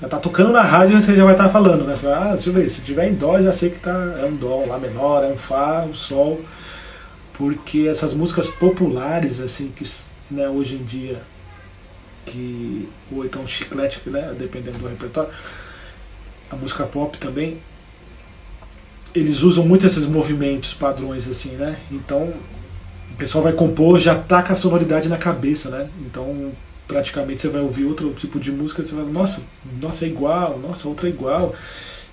Já tá tocando na rádio você já vai estar tá falando, né? Ah, deixa eu ver, se tiver em dó, já sei que tá, é um dó lá menor, é um fá, um sol. Porque essas músicas populares, assim, que né, hoje em dia, que, ou então chiclete, né, dependendo do repertório, a música pop também, eles usam muito esses movimentos padrões assim, né? Então o pessoal vai compor, já tá com a sonoridade na cabeça, né? Então praticamente você vai ouvir outro tipo de música, você vai, nossa, nossa é igual, nossa, outra é igual.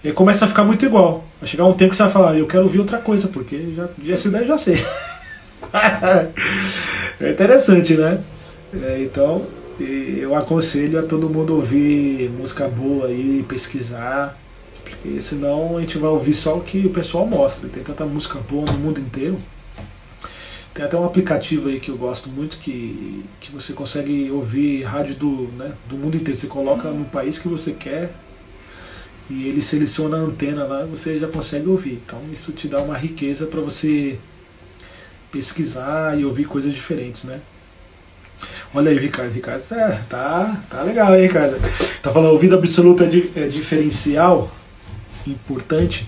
E começa a ficar muito igual. Vai chegar um tempo que você vai falar, eu quero ouvir outra coisa, porque já, essa ideia eu já sei. é interessante, né? É, então, eu aconselho a todo mundo ouvir música boa aí, pesquisar, porque senão a gente vai ouvir só o que o pessoal mostra. Tem tanta música boa no mundo inteiro. Tem até um aplicativo aí que eu gosto muito que, que você consegue ouvir rádio do, né, do mundo inteiro. Você coloca no país que você quer e ele seleciona a antena lá você já consegue ouvir. Então isso te dá uma riqueza para você pesquisar e ouvir coisas diferentes, né? Olha aí o Ricardo, Ricardo tá, tá, tá legal, hein, Ricardo? Tá falando ouvido absoluto é, di, é diferencial, importante.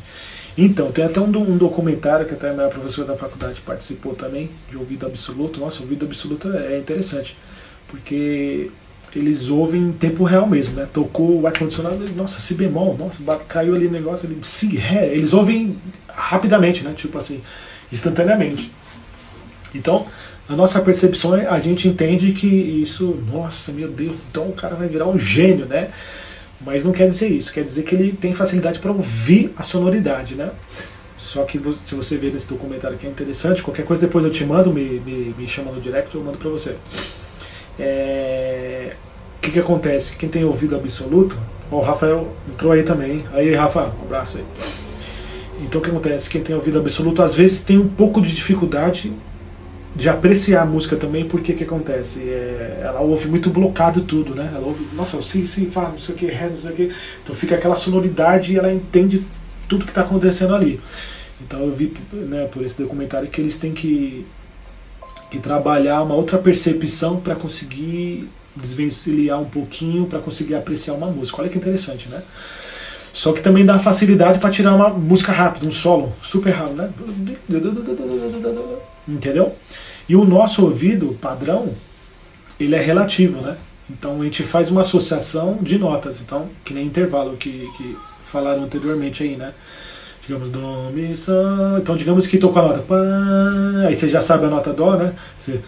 Então, tem até um, um documentário que até a minha professora da faculdade participou também, de ouvido absoluto. Nossa, ouvido absoluto é interessante, porque eles ouvem em tempo real mesmo, né? Tocou o ar-condicionado, nossa, si bemol, nossa, caiu ali o negócio, ali, si, ré. Eles ouvem rapidamente, né? Tipo assim, instantaneamente. Então, a nossa percepção é, a gente entende que isso, nossa, meu Deus, então o cara vai virar um gênio, né? Mas não quer dizer isso, quer dizer que ele tem facilidade para ouvir a sonoridade, né? Só que se você ver nesse documentário que é interessante, qualquer coisa depois eu te mando, me, me, me chama no direct, eu mando para você. É... O que, que acontece? Quem tem ouvido absoluto, o Rafael entrou aí também. Aí, Rafa, um abraço aí. Então o que acontece? Quem tem ouvido absoluto às vezes tem um pouco de dificuldade de apreciar a música também, porque que acontece? É, ela ouve muito blocado tudo, né? Ela ouve, nossa, sim, sim, fala, não sei o que, ré, não sei o que. Então fica aquela sonoridade e ela entende tudo que está acontecendo ali. Então eu vi né, por esse documentário que eles têm que, que trabalhar uma outra percepção para conseguir desvencilhar um pouquinho, para conseguir apreciar uma música. Olha que interessante, né? Só que também dá facilidade para tirar uma música rápida, um solo super rápido, né? Entendeu? E o nosso ouvido padrão, ele é relativo, né? Então a gente faz uma associação de notas, então, que nem intervalo que, que falaram anteriormente aí, né? Digamos, Dó, Mi, Sol. Então, digamos que tocou a nota. Aí você já sabe a nota Dó, né? Você.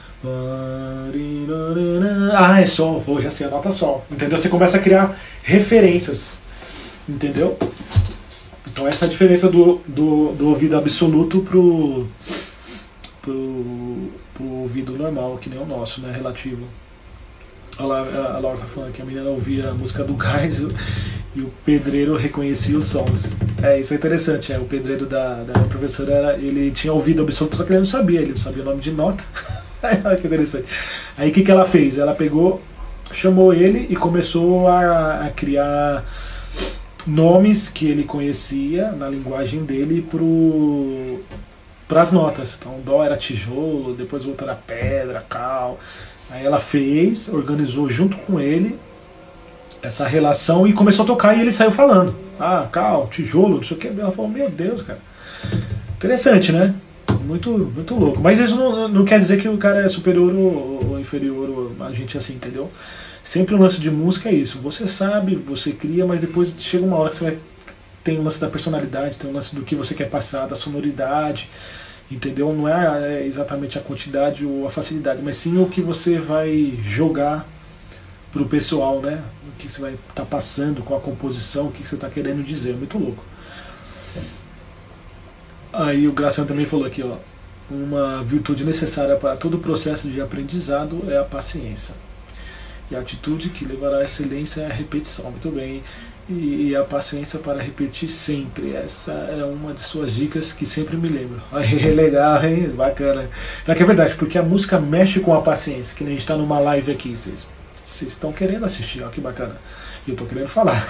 Ah, é Sol. Pô, já sei a nota Sol. Entendeu? Você começa a criar referências. Entendeu? Então, essa é a diferença do, do, do ouvido absoluto pro pro, pro ouvido normal, que nem o nosso, né? Relativo. Olha lá, a Laura tá falando que a menina ouvia a música do Gás e o pedreiro reconhecia os sons. É, isso é interessante, é, o pedreiro da, da professora, era, ele tinha ouvido absoluto, só que ele não sabia, ele não sabia o nome de nota. Que interessante. Aí o que, que ela fez? Ela pegou, chamou ele e começou a, a criar nomes que ele conhecia na linguagem dele pro para as notas. Então, dó era tijolo, depois outro era pedra, cal. Aí ela fez, organizou junto com ele essa relação e começou a tocar e ele saiu falando. Ah, cal, tijolo, não sei o que. Ela falou, meu Deus, cara. Interessante, né? Muito, muito louco. Mas isso não, não quer dizer que o cara é superior ou, ou inferior ou a gente assim, entendeu? Sempre o lance de música é isso. Você sabe, você cria, mas depois chega uma hora que você vai. Tem o lance da personalidade, tem o lance do que você quer passar, da sonoridade entendeu? Não é, é exatamente a quantidade ou a facilidade, mas sim o que você vai jogar para o pessoal, né? O que você vai estar tá passando com a composição, o que você está querendo dizer. Muito louco. Aí o Graciano também falou aqui, ó. Uma virtude necessária para todo o processo de aprendizado é a paciência. E a atitude que levará à excelência é a repetição. Muito bem e a paciência para repetir sempre. Essa é uma de suas dicas que sempre me lembro. É legal, hein? Bacana. Então, que é verdade, porque a música mexe com a paciência, que nem a gente está numa live aqui. Vocês estão querendo assistir, ó, que bacana. E eu estou querendo falar.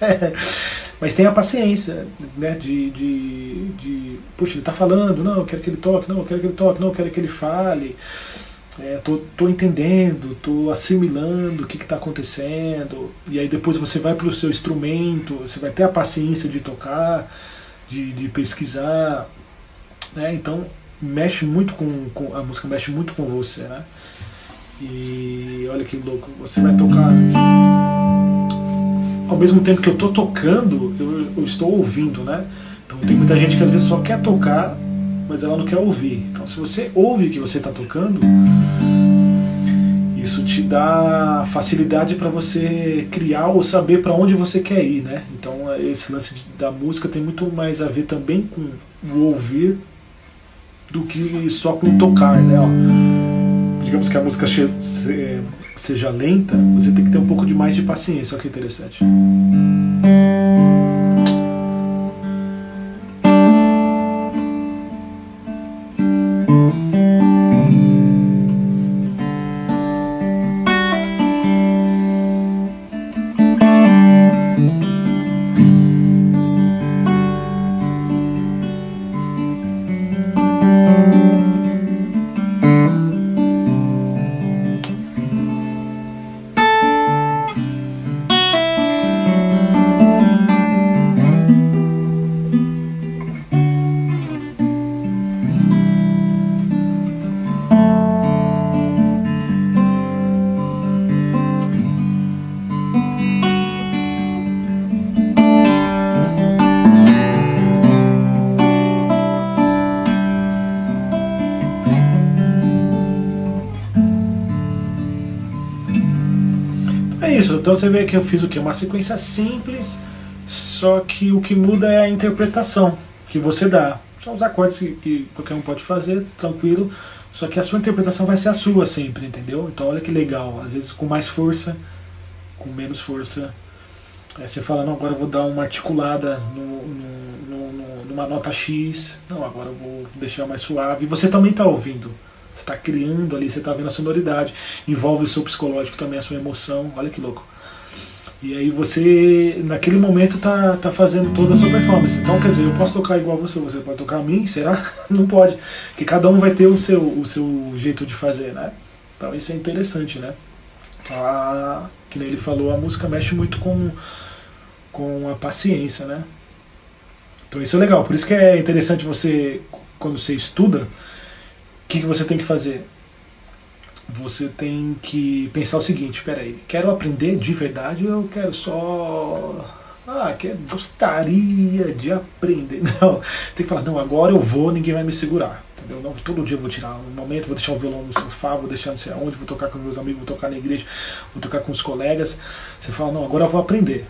Mas tem a paciência, né? De, de, de. Puxa, ele está falando, não, eu quero que ele toque, não, eu quero que ele toque, não, eu quero que ele fale é, tô, tô entendendo, tô assimilando o que está acontecendo, e aí depois você vai para o seu instrumento, você vai ter a paciência de tocar, de, de pesquisar, né? Então mexe muito com, com, a música mexe muito com você, né? E olha que louco, você vai tocar ao mesmo tempo que eu tô tocando, eu, eu estou ouvindo, né? Então tem muita gente que às vezes só quer tocar mas ela não quer ouvir. Então, se você ouve o que você está tocando, isso te dá facilidade para você criar ou saber para onde você quer ir, né? Então, esse lance da música tem muito mais a ver também com o ouvir do que só com tocar, né? Ó, digamos que a música seja lenta, você tem que ter um pouco de mais de paciência. Olha que interessante. Vê que eu fiz o que? Uma sequência simples, só que o que muda é a interpretação que você dá. São os acordes que, que qualquer um pode fazer, tranquilo, só que a sua interpretação vai ser a sua sempre, entendeu? Então olha que legal, às vezes com mais força, com menos força. Aí você fala, não, agora eu vou dar uma articulada no, no, no, numa nota X, não, agora eu vou deixar mais suave. Você também está ouvindo. Você está criando ali, você está vendo a sonoridade. Envolve o seu psicológico também, a sua emoção. Olha que louco. E aí você, naquele momento, tá, tá fazendo toda a sua performance. Então, quer dizer, eu posso tocar igual você, você pode tocar a mim, será? Não pode. Porque cada um vai ter o seu, o seu jeito de fazer, né? Então isso é interessante, né? Ah, que nem ele falou, a música mexe muito com, com a paciência, né? Então isso é legal. Por isso que é interessante você, quando você estuda, o que, que você tem que fazer? Você tem que pensar o seguinte, peraí, quero aprender de verdade ou eu quero só. Ah, quero, gostaria de aprender. Não, tem que falar, não, agora eu vou, ninguém vai me segurar. Entendeu? Não, todo dia eu vou tirar um momento, vou deixar o violão no sofá, vou deixar não sei aonde, vou tocar com meus amigos, vou tocar na igreja, vou tocar com os colegas. Você fala, não, agora eu vou aprender.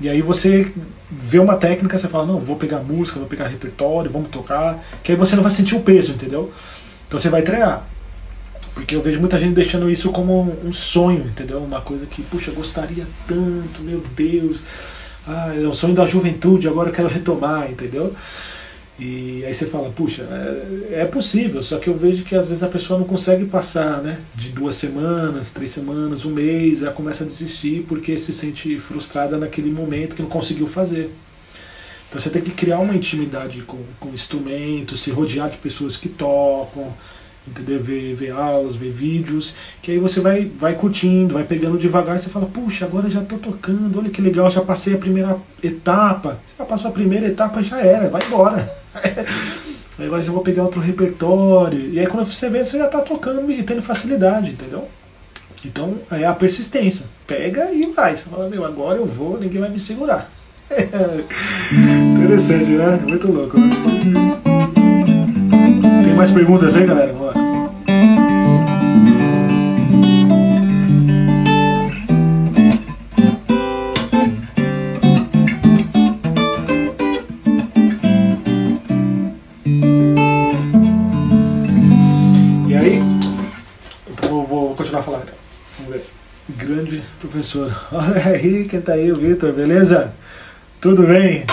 E aí você vê uma técnica, você fala, não, vou pegar música, vou pegar repertório, vamos tocar, que aí você não vai sentir o peso, entendeu? Então você vai treinar. Porque eu vejo muita gente deixando isso como um sonho, entendeu? Uma coisa que, puxa, gostaria tanto, meu Deus. Ah, é o sonho da juventude, agora eu quero retomar, entendeu? E aí você fala, puxa, é, é, possível, só que eu vejo que às vezes a pessoa não consegue passar, né? De duas semanas, três semanas, um mês, ela começa a desistir porque se sente frustrada naquele momento que não conseguiu fazer. Então você tem que criar uma intimidade com, com o instrumento, se rodear de pessoas que tocam, entendeu? Ver, ver aulas, ver vídeos, que aí você vai, vai curtindo, vai pegando devagar, você fala, puxa, agora já estou tocando, olha que legal, já passei a primeira etapa, já passou a primeira etapa, já era, vai embora. aí agora já vou pegar outro repertório, e aí quando você vê, você já está tocando e tendo facilidade, entendeu? Então é a persistência, pega e vai, você fala, meu, agora eu vou, ninguém vai me segurar. Interessante, né? Muito louco. Né? Tem mais perguntas aí, galera? Vamos lá. E aí, vou, vou continuar falando. Então. Vamos ver. Grande professor. Olha aí, quem tá aí, o Vitor, beleza? Tudo bem?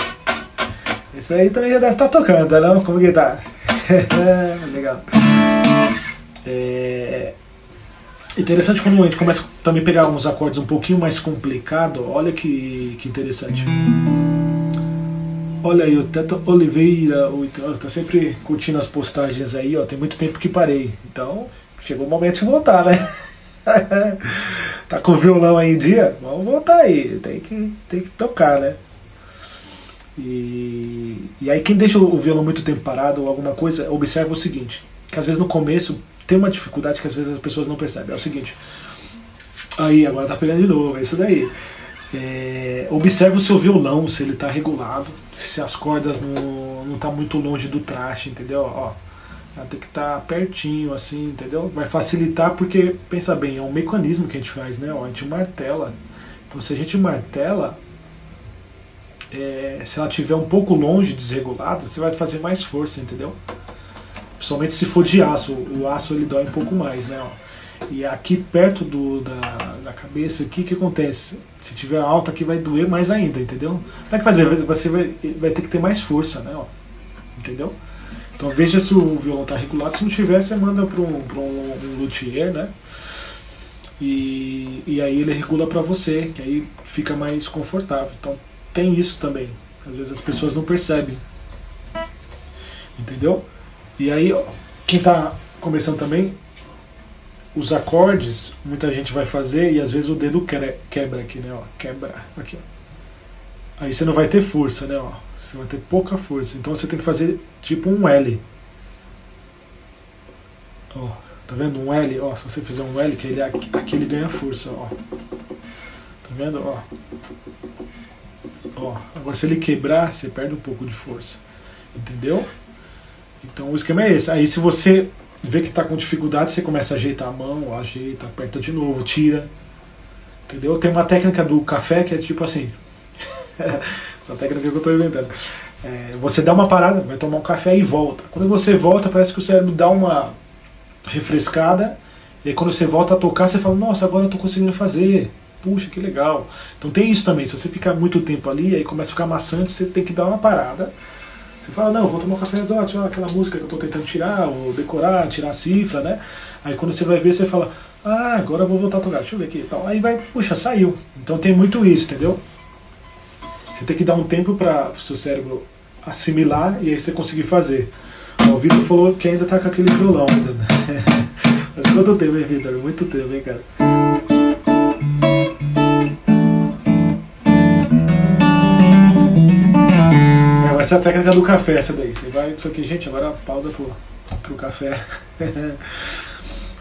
Isso aí também já deve estar tocando, não? Como que tá? Legal. É interessante quando a gente começa também a pegar alguns acordes um pouquinho mais complicado. Olha que, que interessante. Olha aí, o Teto Oliveira, tá sempre curtindo as postagens aí, ó. Tem muito tempo que parei. Então, chegou o momento de voltar, né? tá com o violão aí em dia? Vamos voltar aí. Tem que, tem que tocar, né? E, e aí quem deixa o violão muito tempo parado ou alguma coisa, observa o seguinte, que às vezes no começo tem uma dificuldade que às vezes as pessoas não percebem. É o seguinte, aí agora tá pegando de novo, é isso daí. É, observa o seu violão, se ele está regulado, se as cordas não, não tá muito longe do traste, entendeu? Ó, tem que estar tá pertinho, assim, entendeu? Vai facilitar porque, pensa bem, é um mecanismo que a gente faz, né? Ó, a gente martela. Então se a gente martela, é, se ela estiver um pouco longe, desregulada, você vai fazer mais força, entendeu? Principalmente se for de aço, o aço ele dói um pouco mais, né? Ó. E aqui perto do, da, da cabeça, o que, que acontece? Se tiver alta aqui vai doer mais ainda, entendeu? Não é que vai doer, você vai, vai ter que ter mais força, né? Ó, entendeu? Então veja se o violão está regulado. Se não tiver, você manda para um, um, um luthier, né? E, e aí ele regula para você, que aí fica mais confortável. Então tem isso também. Às vezes as pessoas não percebem. Entendeu? E aí, quem está começando também, os acordes, muita gente vai fazer e às vezes o dedo quebra aqui, né? Ó, quebra aqui. Ó. Aí você não vai ter força, né? Ó. Você vai ter pouca força. Então você tem que fazer tipo um L. Ó, tá vendo? Um L, ó. Se você fizer um L, que ele, aqui, aqui ele ganha força, ó. Tá vendo? Ó. Ó. Agora se ele quebrar, você perde um pouco de força. Entendeu? Então o esquema é esse. Aí se você vê que está com dificuldade, você começa a ajeitar a mão, ajeita, aperta de novo, tira. Entendeu? Tem uma técnica do café que é tipo assim. Essa técnica que eu estou inventando. É, você dá uma parada, vai tomar um café e volta. Quando você volta, parece que o cérebro dá uma refrescada. E aí quando você volta a tocar, você fala, nossa, agora eu estou conseguindo fazer. Puxa, que legal. Então tem isso também. Se você ficar muito tempo ali, aí começa a ficar maçante, você tem que dar uma parada você fala, não, vou tomar um café, ó, aquela música que eu estou tentando tirar, ou decorar, tirar a cifra, né? Aí quando você vai ver, você fala, ah, agora eu vou voltar a tocar, deixa eu ver aqui. Então, aí vai, puxa, saiu. Então tem muito isso, entendeu? Você tem que dar um tempo para o seu cérebro assimilar e aí você conseguir fazer. O Vitor falou que ainda está com aquele violão ainda. Né? Mas quanto tempo, hein, Vitor? Muito tempo, hein, cara? Essa é a técnica do café, essa daí. Você vai isso aqui, gente, agora pausa pro, pro café.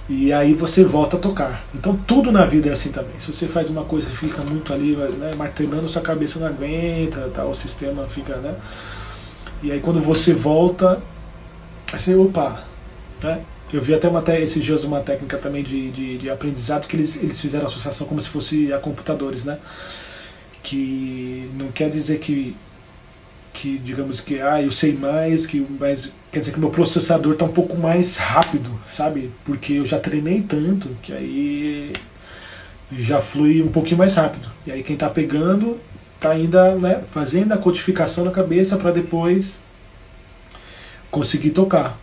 e aí você volta a tocar. Então tudo na vida é assim também. Se você faz uma coisa e fica muito ali, né, martelando, sua cabeça não aguenta, tá, o sistema fica, né? E aí quando você volta, você, opa, né? Eu vi até uma, esses dias uma técnica também de, de, de aprendizado que eles, eles fizeram associação como se fosse a computadores, né? Que não quer dizer que que digamos que ah, eu sei mais, que mas quer dizer que meu processador está um pouco mais rápido, sabe? Porque eu já treinei tanto que aí já flui um pouquinho mais rápido. E aí quem está pegando está ainda né, fazendo a codificação na cabeça para depois conseguir tocar.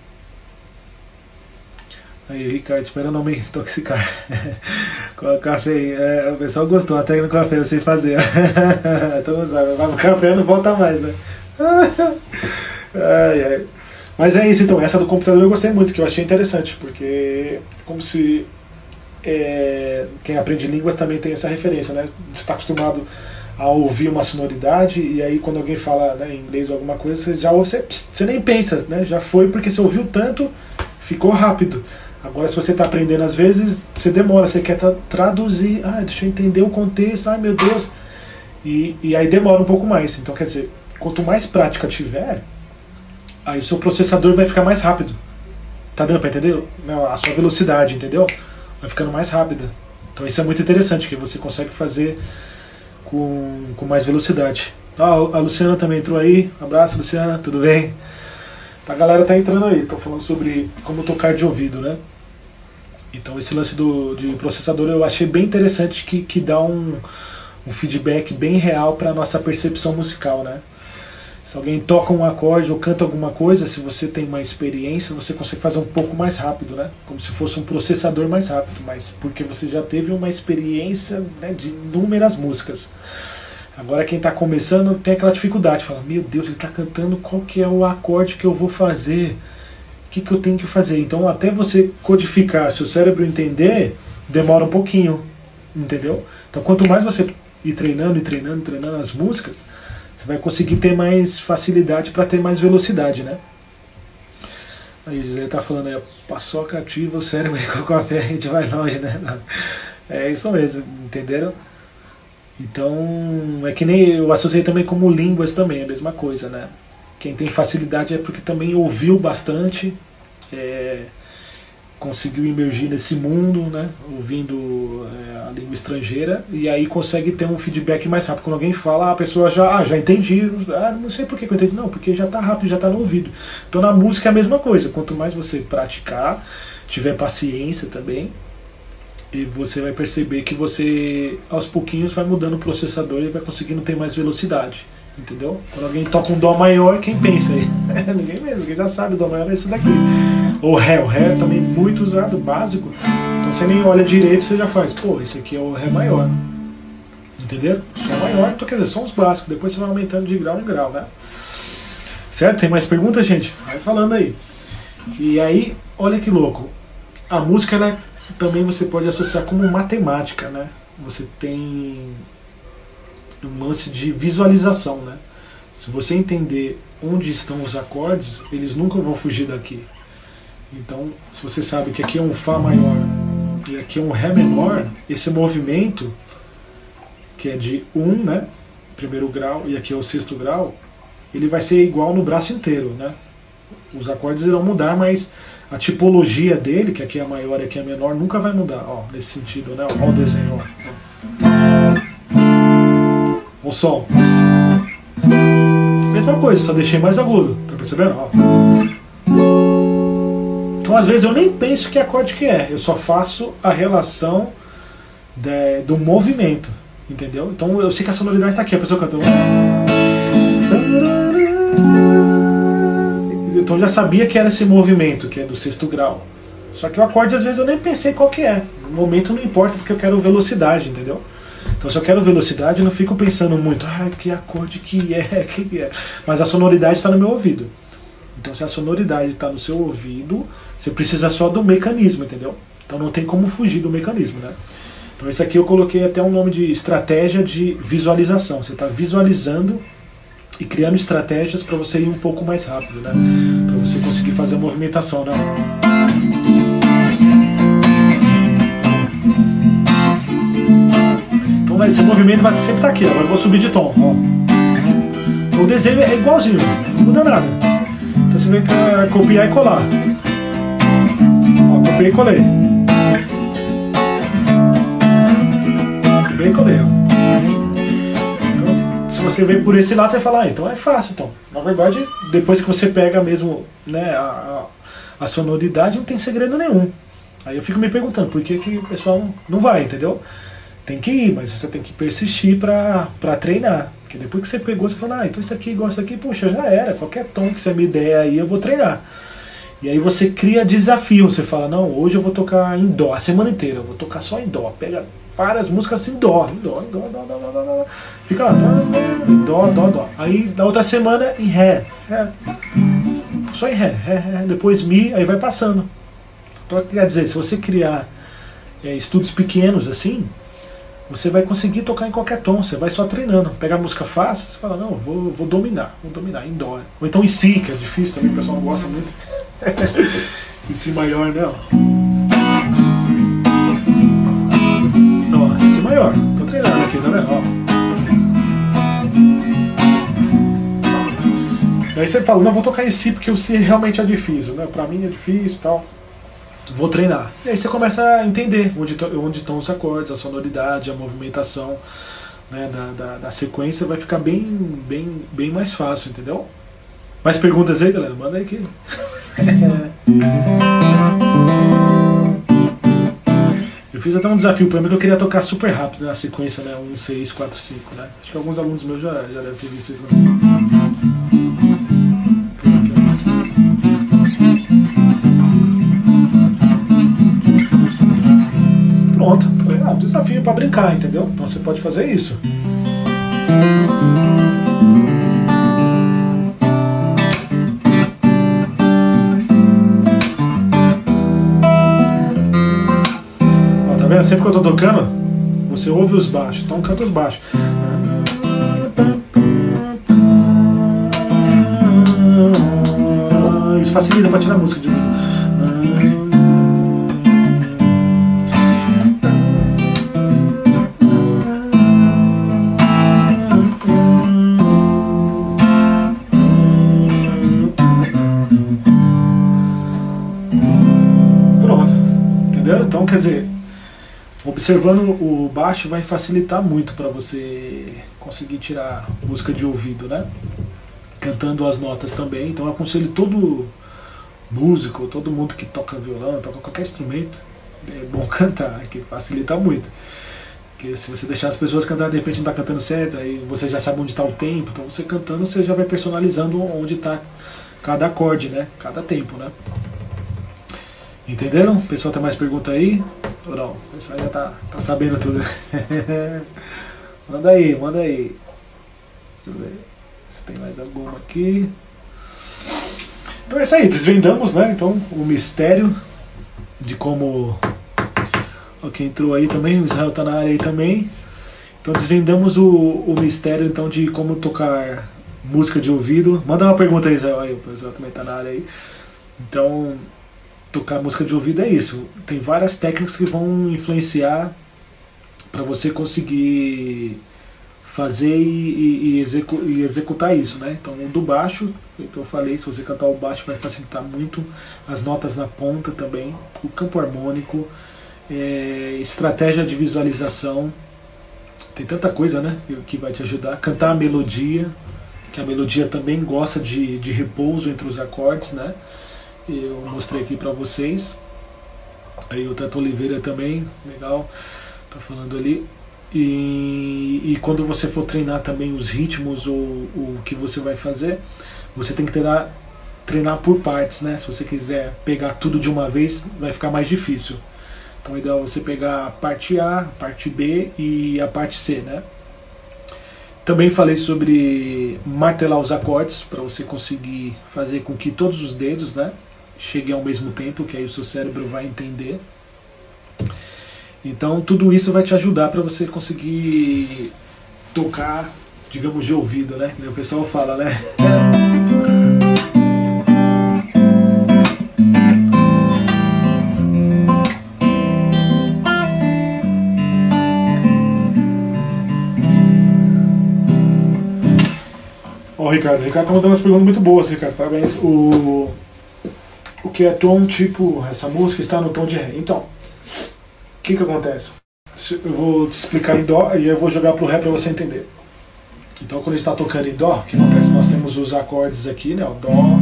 Aí, Ricardo, espero não me intoxicar. com o café. É, o pessoal gostou, até no café eu sei fazer. Então, sabe, vai no café não volta mais, né? Ai, ai. Mas é isso então, essa do computador eu gostei muito, que eu achei interessante, porque como se é, quem aprende línguas também tem essa referência, né? Você está acostumado a ouvir uma sonoridade e aí quando alguém fala né, em inglês ou alguma coisa, você já você, você nem pensa, né? Já foi porque você ouviu tanto, ficou rápido. Agora, se você está aprendendo, às vezes você demora, você quer traduzir, ah, deixa eu entender o contexto, ai meu Deus. E, e aí demora um pouco mais. Então, quer dizer, quanto mais prática tiver, aí o seu processador vai ficar mais rápido. Tá dando para entender? A sua velocidade, entendeu? Vai ficando mais rápida. Então isso é muito interessante, que você consegue fazer com, com mais velocidade. Ah, a Luciana também entrou aí. Abraço, Luciana, tudo bem? A galera tá entrando aí, tô falando sobre como tocar de ouvido, né? Então esse lance do, de processador eu achei bem interessante que, que dá um, um feedback bem real para nossa percepção musical, né? Se alguém toca um acorde ou canta alguma coisa, se você tem uma experiência, você consegue fazer um pouco mais rápido, né? Como se fosse um processador mais rápido, mas porque você já teve uma experiência né, de inúmeras músicas. Agora quem está começando tem aquela dificuldade, fala, meu Deus, ele está cantando, qual que é o acorde que eu vou fazer? O que, que eu tenho que fazer? Então até você codificar, se o cérebro entender, demora um pouquinho, entendeu? Então quanto mais você ir treinando e treinando, treinando as músicas, você vai conseguir ter mais facilidade para ter mais velocidade, né? Aí o Gisele tá falando aí, paçoca ativa o cérebro com café a gente vai longe, né? É isso mesmo, entenderam? Então, é que nem eu associei também como línguas também, é a mesma coisa, né? Quem tem facilidade é porque também ouviu bastante, é, conseguiu emergir nesse mundo, né, ouvindo é, a língua estrangeira, e aí consegue ter um feedback mais rápido. Quando alguém fala, a pessoa já, ah, já entendi, ah, não sei por que eu entendi, não, porque já está rápido, já está no ouvido. Então na música é a mesma coisa, quanto mais você praticar, tiver paciência também, E você vai perceber que você, aos pouquinhos, vai mudando o processador e vai conseguindo ter mais velocidade. Entendeu? Quando alguém toca um Dó maior, quem pensa aí? ninguém mesmo, ninguém já sabe, o Dó maior é esse daqui. Ou Ré, o Ré é também muito usado, básico. Então você nem olha direito, você já faz, pô, esse aqui é o Ré maior. Entendeu? Som maior, então quer dizer, são os básicos, depois você vai aumentando de grau em grau, né? Certo? Tem mais perguntas, gente? Vai falando aí. E aí, olha que louco. A música, né, também você pode associar como matemática, né? Você tem um lance de visualização, né? Se você entender onde estão os acordes, eles nunca vão fugir daqui. Então, se você sabe que aqui é um Fá maior e aqui é um Ré menor, esse movimento, que é de 1, um, né? Primeiro grau, e aqui é o sexto grau, ele vai ser igual no braço inteiro, né? Os acordes irão mudar, mas a tipologia dele, que aqui é maior e aqui é menor, nunca vai mudar, ó, nesse sentido, né? O desenho, ó. O som. Mesma coisa, só deixei mais agudo, tá percebendo? Ó. Então às vezes eu nem penso que acorde que é, eu só faço a relação de, do movimento, entendeu? Então eu sei que a sonoridade está aqui, a pessoa cantando. Então já sabia que era esse movimento, que é do sexto grau. Só que o acorde às vezes eu nem pensei qual que é. No momento não importa porque eu quero velocidade, entendeu? Então se eu quero velocidade eu não fico pensando muito, ah, que acorde que é, que é. Mas a sonoridade está no meu ouvido. Então se a sonoridade está no seu ouvido, você precisa só do mecanismo, entendeu? Então não tem como fugir do mecanismo, né? Então isso aqui eu coloquei até um nome de estratégia de visualização. Você está visualizando e criando estratégias para você ir um pouco mais rápido, né? Para você conseguir fazer a movimentação, né? Então esse movimento vai sempre estar tá aqui. Agora eu vou subir de tom. Ó. O desenho é igualzinho, não muda nada. Então você vai copiar e colar. E colei. E colei. Ó você vem por esse lado, você fala, ah, então é fácil. Então, na verdade, depois que você pega mesmo né, a, a sonoridade, não tem segredo nenhum. Aí eu fico me perguntando por que, que o pessoal não vai, entendeu? Tem que ir, mas você tem que persistir para treinar. Porque depois que você pegou, você fala, ah, então isso aqui igual isso aqui, puxa, já era. Qualquer tom que você me der aí, eu vou treinar. E aí você cria desafio, você fala, não, hoje eu vou tocar em dó, a semana inteira, eu vou tocar só em dó. Pega várias músicas assim, dó, em dó, em dó, dó, dó, dó, dó, dó. Fica lá, dó, dó, dó. Aí na outra semana em ré, ré. Só em ré, ré, ré. Depois mi, aí vai passando. Então quer dizer, se você criar é, estudos pequenos assim, você vai conseguir tocar em qualquer tom, você vai só treinando. Pegar música fácil, você fala, não, vou, vou dominar, vou dominar em dó. Ou então em si, que é difícil também, o pessoal não gosta muito. em si maior, não. maior. Tô treinando aqui, tá vendo? Ó. Aí você fala, não, vou tocar em si porque o si realmente é difícil, né? Pra mim é difícil e tal. Vou treinar. E aí você começa a entender onde, onde estão os acordes, a sonoridade, a movimentação né, da, da, da sequência vai ficar bem, bem, bem mais fácil, entendeu? Mais perguntas aí, galera? Manda aí que. Eu fiz até um desafio para mim que eu queria tocar super rápido na sequência, né? 1, 6, 4, 5, né? Acho que alguns alunos meus já, já devem ter visto isso. Né? Pronto. Ah, um desafio para brincar, entendeu? Então você pode fazer isso. Sempre que eu tô tocando, você ouve os baixos, então canta os baixos. Isso facilita pra tirar a música de observando o baixo vai facilitar muito para você conseguir tirar música de ouvido, né? Cantando as notas também. Então eu aconselho todo músico, todo mundo que toca violão, toca qualquer instrumento, é bom cantar, que facilita muito. Porque se você deixar as pessoas cantar, de repente não está cantando certo, aí você já sabe onde está o tempo, então você cantando, você já vai personalizando onde está cada acorde, né? Cada tempo, né? Entenderam? Pessoal tem mais pergunta aí? Não? O pessoal já tá, tá sabendo tudo. manda aí, manda aí. Deixa eu ver se tem mais alguma aqui. Então é isso aí, desvendamos, né? Então, o mistério de como. Ó, quem entrou aí também, o Israel tá na área aí também. Então desvendamos o, o mistério então de como tocar música de ouvido. Manda uma pergunta aí, Israel. Aí, o Israel também tá na área aí. Então, tocar música de ouvido é isso. Tem várias técnicas que vão influenciar para você conseguir fazer e, e, execu e, executar isso, né? Então o do baixo, é que eu falei, se você cantar o baixo vai facilitar muito as notas na ponta também, o campo harmônico, é, estratégia de visualização, tem tanta coisa, né? Que vai te ajudar. Cantar a melodia, que a melodia também gosta de, de repouso entre os acordes, né? Eu mostrei aqui para vocês. Aí o Tato Oliveira também, legal, tá falando ali. E, e quando você for treinar também os ritmos ou o que você vai fazer, você tem que treinar, treinar por partes, né? Se você quiser pegar tudo de uma vez, vai ficar mais difícil. Então é ideal você pegar a parte A, a parte B e a parte C, né? Também falei sobre martelar os acordes para você conseguir fazer com que todos os dedos, né, cheguem ao mesmo tempo, que aí o seu cérebro vai entender. Então tudo isso vai te ajudar para você conseguir tocar, digamos, de ouvido, né? O pessoal fala, né? Ó, oh, Ricardo, o Ricardo tá mandando umas perguntas muito boas, Ricardo. Parabéns. O, que é tom, tipo, essa música está no tom de Ré. Então, que, que acontece? Eu vou te explicar em Dó e eu vou jogar pro Ré para você entender. Então quando a gente está tocando em Dó, o que acontece? Nós temos os acordes aqui, né? O Dó,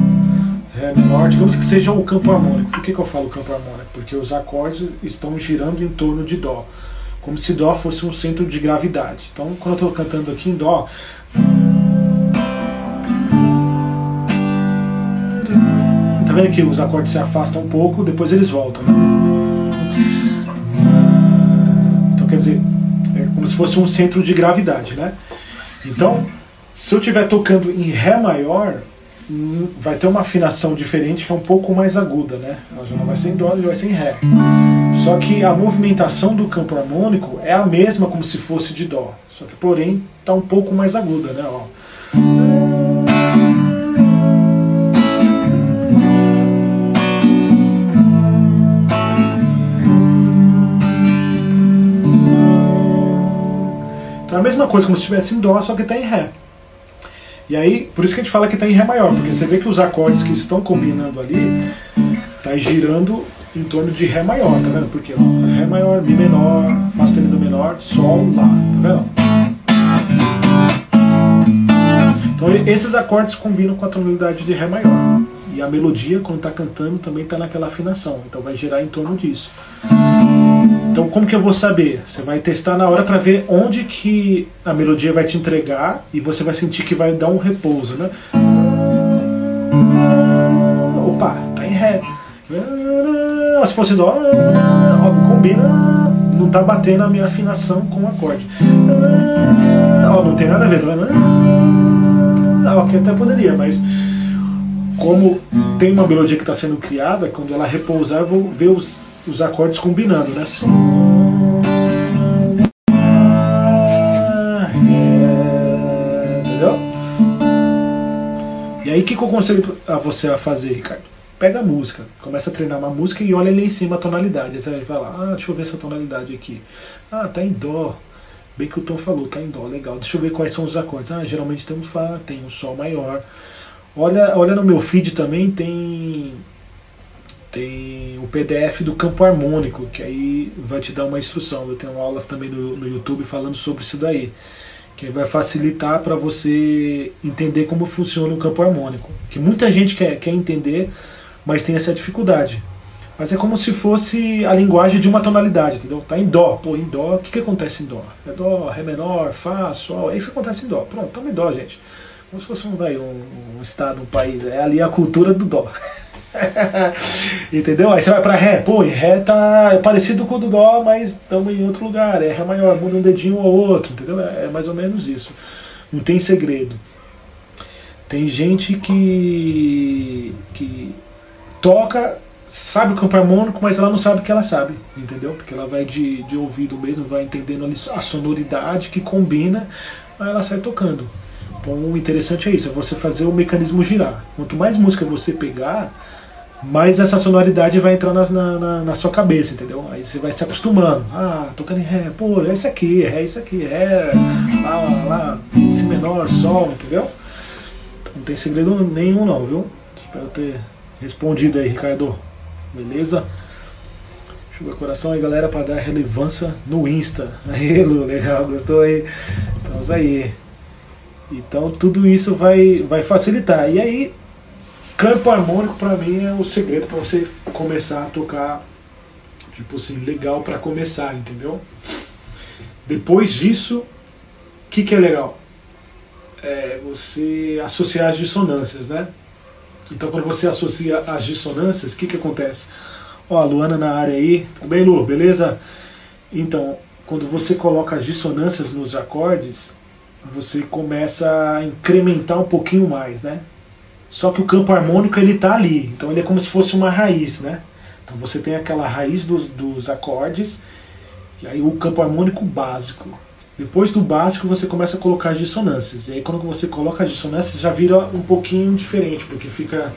Ré menor, digamos que seja o campo harmônico. Por que, que eu falo campo harmônico? Porque os acordes estão girando em torno de Dó. Como se Dó fosse um centro de gravidade. Então quando eu estou cantando aqui em Dó. Tá vendo que os acordes se afastam um pouco, depois eles voltam, né? quer dizer, é como se fosse um centro de gravidade, né? Então, se eu estiver tocando em Ré maior, hum, vai ter uma afinação diferente que é um pouco mais aguda, né? Ela já não vai ser em Dó, ela vai ser em Ré. Só que a movimentação do campo harmônico é a mesma como se fosse de Dó, só que porém está um pouco mais aguda, né? Ó. É a mesma coisa, como se estivesse em Dó, só que está em Ré. E aí, por isso que a gente fala que está em Ré maior, porque você vê que os acordes que estão combinando ali tá girando em torno de Ré maior, tá vendo? Porque Ré maior, Mi menor, Fá sustenido menor, Sol, Lá, tá vendo? Então esses acordes combinam com a tonalidade de Ré maior. E a melodia, quando está cantando, também está naquela afinação. Então vai girar em torno disso. Então como que eu vou saber? Você vai testar na hora para ver onde que a melodia vai te entregar e você vai sentir que vai dar um repouso, né? Opa, tá em Ré. Se fosse Dó, ó, combina, não tá batendo a minha afinação com o acorde. Ó, não tem nada a ver, tá vendo? Que até poderia, mas como tem uma melodia que está sendo criada, quando ela repousar eu vou ver os os acordes combinando, né? E aí o que, que eu aconselho a você a fazer, Ricardo? Pega a música, começa a treinar uma música e olha ali em cima a tonalidade. Aí você vai falar, ah, deixa eu ver essa tonalidade aqui. Ah, tá em Dó. Bem que o Tom falou, tá em Dó, legal. Deixa eu ver quais são os acordes. Ah, geralmente tem um Fá, tem um Sol maior. Olha, olha no meu feed também, tem tem o PDF do campo harmônico, que aí vai te dar uma instrução. Eu tenho aulas também no, no YouTube falando sobre isso daí, que vai facilitar para você entender como funciona o campo harmônico. Que muita gente quer, quer entender, mas tem essa dificuldade. Mas é como se fosse a linguagem de uma tonalidade, entendeu? Tá em Dó. Pô, em Dó, o que, que acontece em Dó? É Dó, Ré menor, Fá, Sol, é isso que acontece em Dó. Pronto, estamos em Dó, gente. Como se fosse um, um, um estado, um país. É ali a cultura do Dó. Entendeu? Aí você vai pra Ré, pô, e Ré tá parecido com o do Dó, mas estamos em outro lugar. É Ré maior, muda um dedinho ou outro, entendeu? É, é mais ou menos isso. Não tem segredo. Tem gente que, que toca, sabe o campo harmônico, mas ela não sabe o que ela sabe, entendeu? Porque ela vai de, de ouvido mesmo, vai entendendo a sonoridade que combina, aí ela sai tocando. Então o interessante é isso, é você fazer o mecanismo girar. Quanto mais música você pegar, mais essa sonoridade vai entrar na, na, na, sua cabeça, entendeu? Aí você vai se acostumando. Ah, tocando em Ré, pô, é isso aqui, Ré, isso aqui, Ré, lá, lá, Si menor, Sol, entendeu? Não tem segredo nenhum não, viu? Espero ter respondido aí, Ricardo. Beleza? Chuva coração aí, galera, para dar relevância no Insta. Aí, Lu, legal, gostou aí? Estamos aí. Então tudo isso vai, vai facilitar. E aí, campo harmônico para mim é o segredo para você começar a tocar, tipo assim, legal para começar, entendeu? Depois disso, o que, que é legal? é você associar as dissonâncias, né? Então quando você associa as dissonâncias, o que, que acontece? Ó, a Luana na área aí, tudo bem Lu, beleza? Então, quando você coloca as dissonâncias nos acordes, você começa a incrementar um pouquinho mais, né? Só que o campo harmônico ele tá ali, então ele é como se fosse uma raiz, né? Então você tem aquela raiz dos, dos acordes e aí o campo harmônico básico. Depois do básico você começa a colocar as dissonâncias. E aí quando você coloca as dissonâncias já vira um pouquinho diferente, porque fica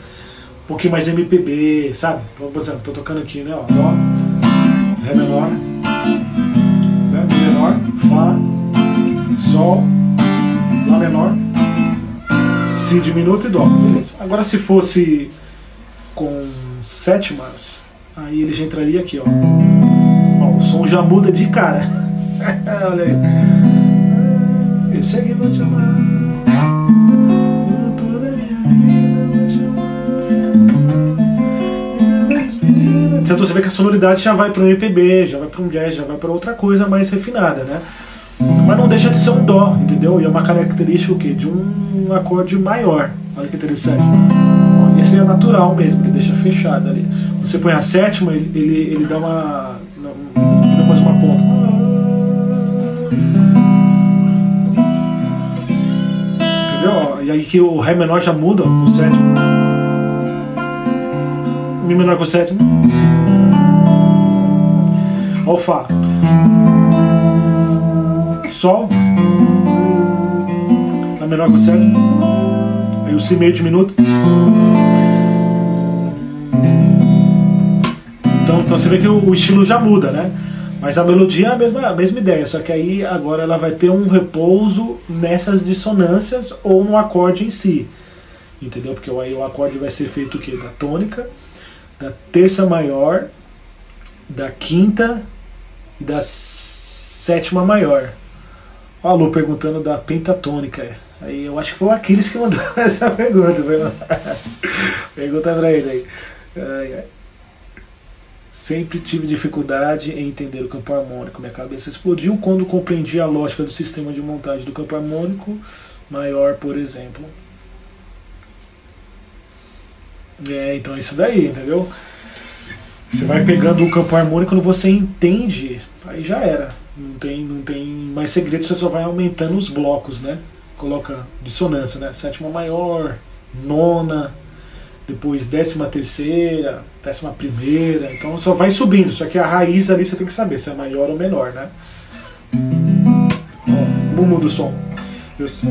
um pouquinho mais MPB, sabe? Então, por exemplo, tô tocando aqui, né? Ó, Dó, Ré menor, né? Menor, Fá, Sol, Lá menor, Si diminuto e Dó. Beleza. Agora se fosse com sétimas, aí ele já entraria aqui, ó. ó o som já muda de cara. Olha aí. Eu sei que vou te amar. Você vê que a sonoridade já vai para um MPB, já vai para um jazz, já vai para outra coisa mais refinada, né? Mas não deixa de ser um dó, entendeu? E é uma característica o quê? de um acorde maior. Olha que interessante. Esse é natural mesmo, ele deixa fechado ali. Você põe a sétima, ele, ele, ele dá uma. Dá mais uma ponta. Entendeu? E aí que o Ré menor já muda com o sétimo. Mi menor com o sétimo. Ó o Fá. Sol. Lá menor com o sétimo. Aí o Si meio diminuto. Então, então você vê que o, o estilo já muda, né? Mas a melodia é a mesma, a mesma ideia, só que aí agora ela vai ter um repouso nessas dissonâncias ou no acorde em si. Entendeu? Porque aí o acorde vai ser feito o quê? Da tônica, da terça maior, da quinta e da sétima maior. Ó, Lu perguntando da pentatônica. Aí eu acho que foi o Aquiles que mandou essa pergunta. Pergunta pra ele aí. Ai, ai. Sempre tive dificuldade em entender o campo harmônico. Minha cabeça explodiu quando compreendi a lógica do sistema de montagem do campo harmônico maior, por exemplo. É, então é isso daí, entendeu? Você vai pegando o campo harmônico quando você entende, aí já era. Não tem, não tem mais segredo, você só vai aumentando os blocos, né? Coloca dissonância, né? Sétima maior, nona, depois décima terceira, décima primeira, então só vai subindo, só que a raiz ali você tem que saber se é maior ou menor, né? Ó, como muda o som? Eu sei.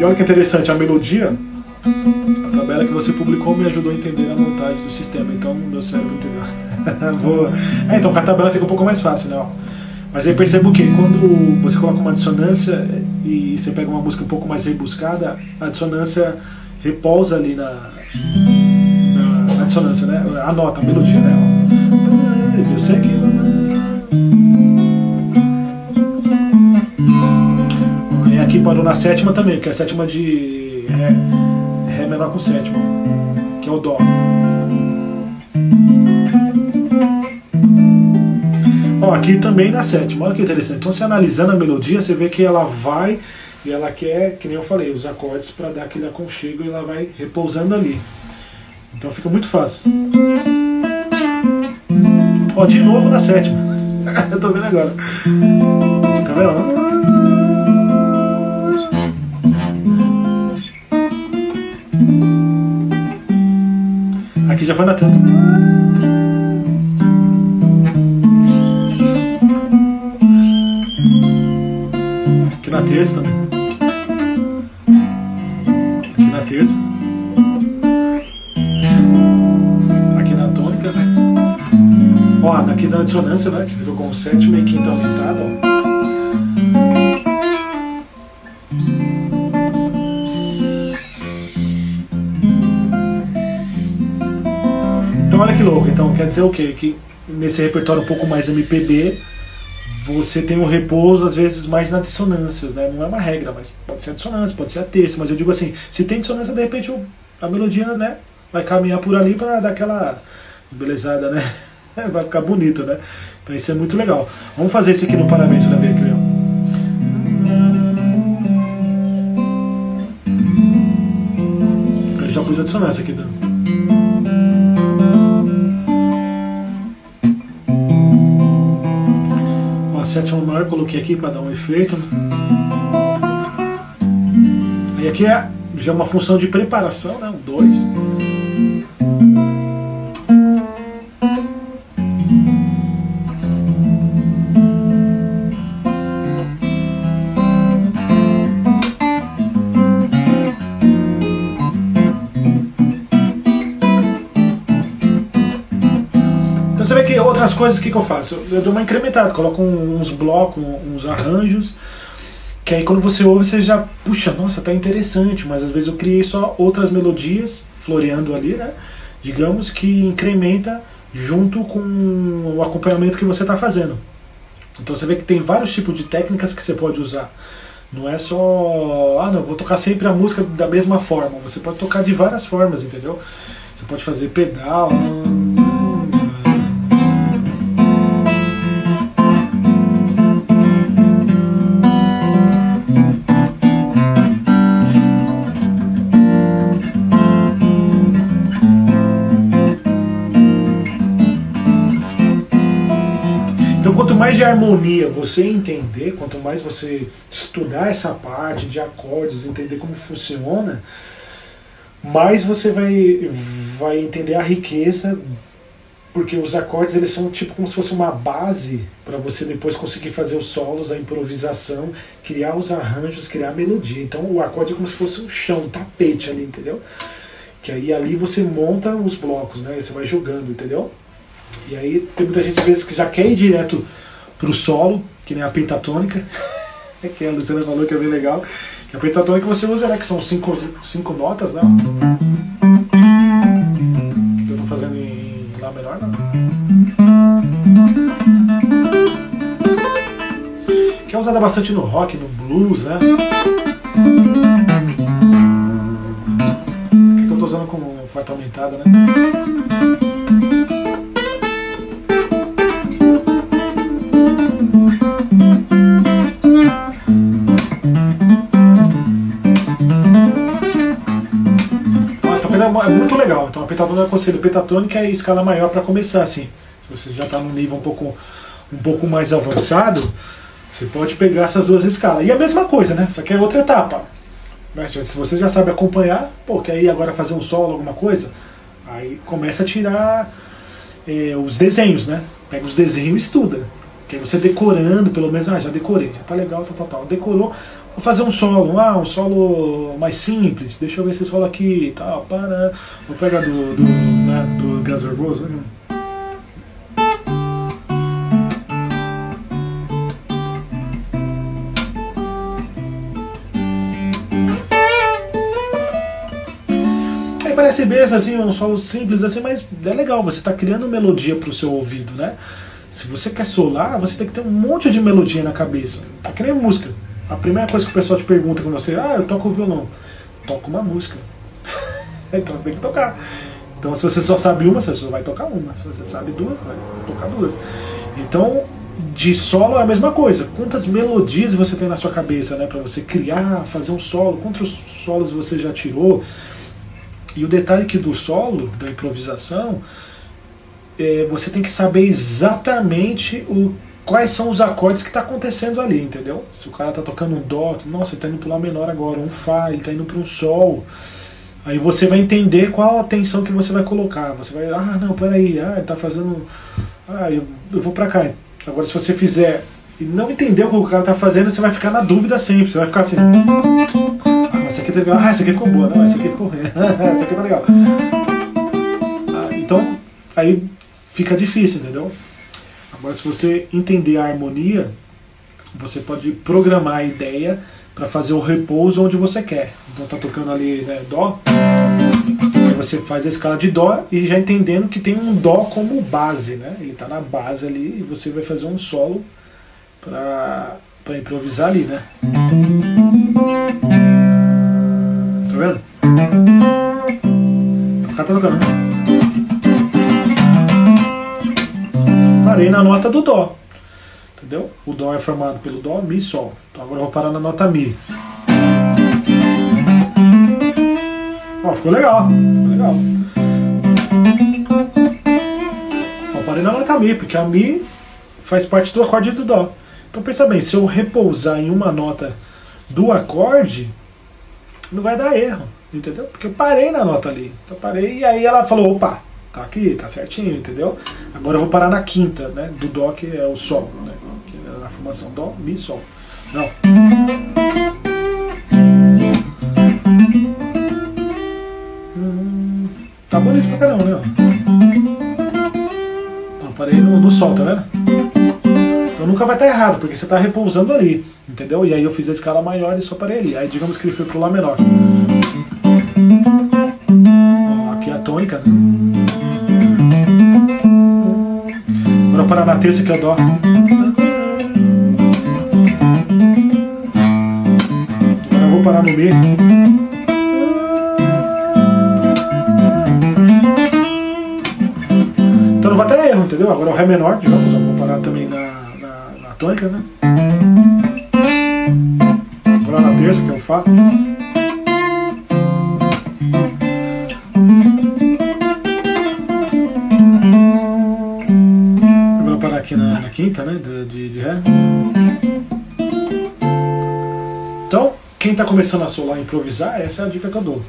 E olha que interessante, a melodia, a tabela que você publicou me ajudou a entender a montagem do sistema, então meu cérebro entendeu. Boa. É, então com a tabela fica um pouco mais fácil, né? Mas aí percebo que quando você coloca uma dissonância e você pega uma música um pouco mais rebuscada, a dissonância repousa ali na, na, na dissonância, né? A nota, a melodia, né? Eu sei que. E aqui parou na sétima também, que é a sétima de Ré, Ré menor com sétima, que é o Dó. Ó, aqui também na sétima, olha que interessante. Então, você analisando a melodia, você vê que ela vai e ela quer, que nem eu falei, os acordes para dar aquele aconchego e ela vai repousando ali. Então fica muito fácil. Ó, de novo na sétima. eu tô vendo agora. Tá vendo? Aqui já foi na tanta. Na terça. Aqui na terça. Aqui na tônica. Ó, aqui na dissonância, né? Que ficou com sétima e quinta aumentada, ó. olha que louco. Então quer dizer o quê? Que nesse repertório um pouco mais MPB, você tem um repouso às vezes mais na dissonâncias, né? Não é uma regra, mas pode ser a dissonância, pode ser a terça, mas eu digo assim, se tem dissonância, de repente a melodia, né, vai caminhar por ali para dar aquela belezada, né? Vai ficar bonito, né? Então isso é muito legal. Vamos fazer isso aqui no parabéns para ver aqui, Eu já pus a dissonância aqui também. Sétima maior coloquei aqui para dar um efeito. Aí aqui é já uma função de preparação, né? Um 2. Coisas, que, que eu faço? Eu, eu dou uma incrementada, coloco uns blocos, uns arranjos, que aí quando você ouve você já, puxa, nossa, tá interessante, mas às vezes eu criei só outras melodias, floreando ali, né? Digamos que incrementa junto com o acompanhamento que você está fazendo. Então você vê que tem vários tipos de técnicas que você pode usar. Não é só, ah não, vou tocar sempre a música da mesma forma. Você pode tocar de várias formas, entendeu? Você pode fazer pedal. De harmonia você entender, quanto mais você estudar essa parte de acordes, entender como funciona, mais você vai, vai entender a riqueza, porque os acordes eles são tipo como se fosse uma base para você depois conseguir fazer os solos, a improvisação, criar os arranjos, criar a melodia. Então o acorde é como se fosse um chão, um tapete ali, entendeu? Que aí ali você monta os blocos, né? Você vai jogando, entendeu? E aí tem muita gente às vezes que já quer ir direto para o solo, que nem a pentatônica, que a Luciana falou que é bem legal. Que a pentatônica você usa, né, que são cinco, cinco notas, né? Que eu estou fazendo em Lá menor, não? Que é usada bastante no rock, no blues, né? Que eu estou usando com quarta aumentada, né? Então a pentatônica eu aconselho. Pentatônica é escala maior para começar, assim. Se você já está num nível um pouco, um pouco mais avançado, você pode pegar essas duas escalas. E a mesma coisa, né? Só que é outra etapa. Né? Se você já sabe acompanhar, pô, quer ir agora fazer um solo, alguma coisa, aí começa a tirar é, os desenhos, né? Pega os desenhos e estuda. Que aí você decorando, pelo menos, ah, já decorei, já tá legal, tal, tal, tal. Decorou, Vou fazer um solo, ah, um solo mais simples, deixa eu ver esse solo aqui e tal, para. Vou pegar do, do, né, do. Né? Parece besta assim, um solo simples assim, mas é legal, você está criando melodia para o seu ouvido, né? Se você quer solar, você tem que ter um monte de melodia na cabeça. É que nem música. A primeira coisa que o pessoal te pergunta quando você, ah, eu toco violão. Toco uma música. então você tem que tocar. Então se você só sabe uma, você só vai tocar uma. Se você sabe duas, vai tocar duas. Então de solo é a mesma coisa. Quantas melodias você tem na sua cabeça, né, para você criar, fazer um solo? Quantos solos você já tirou? E o detalhe que do solo, da improvisação, é, você tem que saber exatamente o quais são os acordes que está acontecendo ali, entendeu? Se o cara está tocando um dó, nossa, ele está indo para lá menor agora, um fá, ele está indo para um sol. Aí você vai entender qual a tensão que você vai colocar. Você vai, ah, não, peraí, ah, ele está fazendo, ah, eu, eu vou para cá. Agora, se você fizer e não entender o que o cara está fazendo, você vai ficar na dúvida sempre. Você vai ficar assim, ah, mas essa aqui tá legal, ah, essa aqui ficou boa, não, essa aqui ficou ruim, essa aqui tá legal. Ah, então, aí fica difícil, entendeu? Agora, se você entender a harmonia, você pode programar a ideia para fazer o repouso onde você quer. Então tá tocando ali né, Dó, aí você faz a escala de Dó e já entendendo que tem um Dó como base, né? Ele está na base ali e você vai fazer um solo para improvisar ali, né? Do Dó. Entendeu? O Dó é formado pelo Dó, Mi, Sol. Então agora eu vou parar na nota Mi. Ó, ficou legal. Ficou legal. Ó, parei na nota Mi, porque a Mi faz parte do acorde do Dó. Então pensa bem, se eu repousar em uma nota do acorde, não vai dar erro, entendeu? Porque eu parei na nota ali. Então parei e aí ela falou, opa, tá aqui, tá certinho, entendeu? Agora eu vou parar na quinta, né? Do Dó, que é o Sol, né? Que é na formação Dó, Mi, Sol. Não. Tá bonito pra caramba, né? Então, parei no, no Sol, tá vendo? Então nunca vai estar tá errado, porque você está repousando ali, entendeu? E aí eu fiz a escala maior e só parei ali. Aí digamos que ele foi pro Lá menor. Ó, aqui é a tônica, né? Parar na terça que eu dó. Agora eu vou parar no Mi. Então não vai ter erro, entendeu? Agora é o Ré menor, digamos, eu vou parar também na, na, na tônica, né? Parar na terça, que é o Fá. Né? De, de Ré. Então, quem está começando a solar improvisar, essa é a dica que eu dou.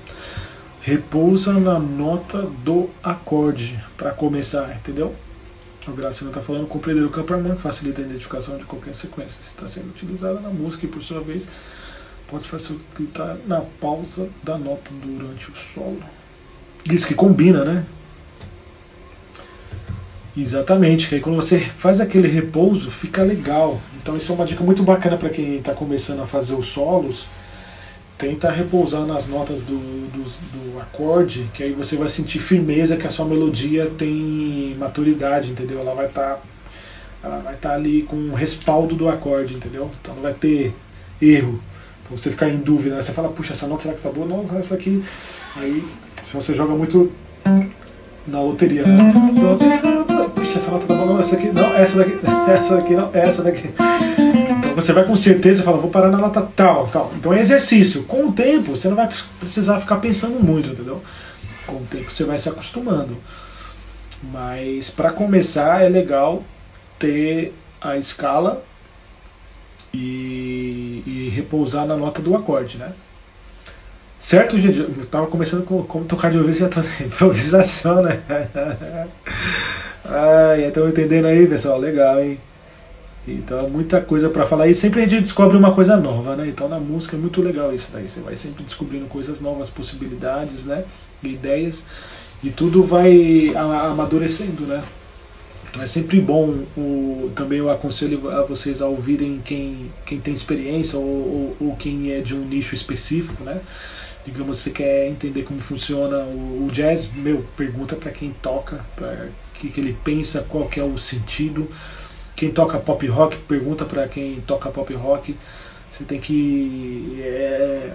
Repousa na nota do acorde para começar, entendeu? O Gracino está falando, compreender o campo harmônico facilita a identificação de qualquer sequência. Está sendo utilizada na música e, por sua vez, pode facilitar na pausa da nota durante o solo. Isso que combina, né? Exatamente, que aí quando você faz aquele repouso fica legal. Então isso é uma dica muito bacana para quem está começando a fazer os solos. Tenta repousar nas notas do, do, do, acorde, que aí você vai sentir firmeza que a sua melodia tem maturidade, entendeu? Ela vai estar tá, ela vai tá ali com respaldo do acorde, entendeu? Então não vai ter erro. Pra você ficar em dúvida, né? você fala, puxa, essa nota será que tá boa? Não, essa aqui. Aí se você joga muito na loteria? Puxa, essa nota tá não, essa aqui, não, essa daqui, essa daqui, não, essa daqui. Então você vai com certeza e fala, vou parar na nota tal, tal. Então é exercício. Com o tempo, você não vai precisar ficar pensando muito, entendeu? Com o tempo você vai se acostumando. Mas para começar é legal ter a escala e, e repousar na nota do acorde, né? Certo, gente? Eu tava começando com como tocar de ouvido, já tô improvisação, né? Ai, estão entendendo aí, pessoal? Legal, hein? Então, muita coisa para falar. E sempre a gente descobre uma coisa nova, né? Então, na música é muito legal isso daí. Você vai sempre descobrindo coisas novas, possibilidades, né? Ideias. E tudo vai amadurecendo, né? Então é sempre bom, o, também eu aconselho a vocês a ouvirem quem, quem tem experiência ou, ou, ou quem é de um nicho específico, né? Digamos, você quer entender como funciona o, o jazz, meu, pergunta para quem toca, para que, que ele pensa, qual que é o sentido. Quem toca pop rock, pergunta para quem toca pop rock. Você tem que é,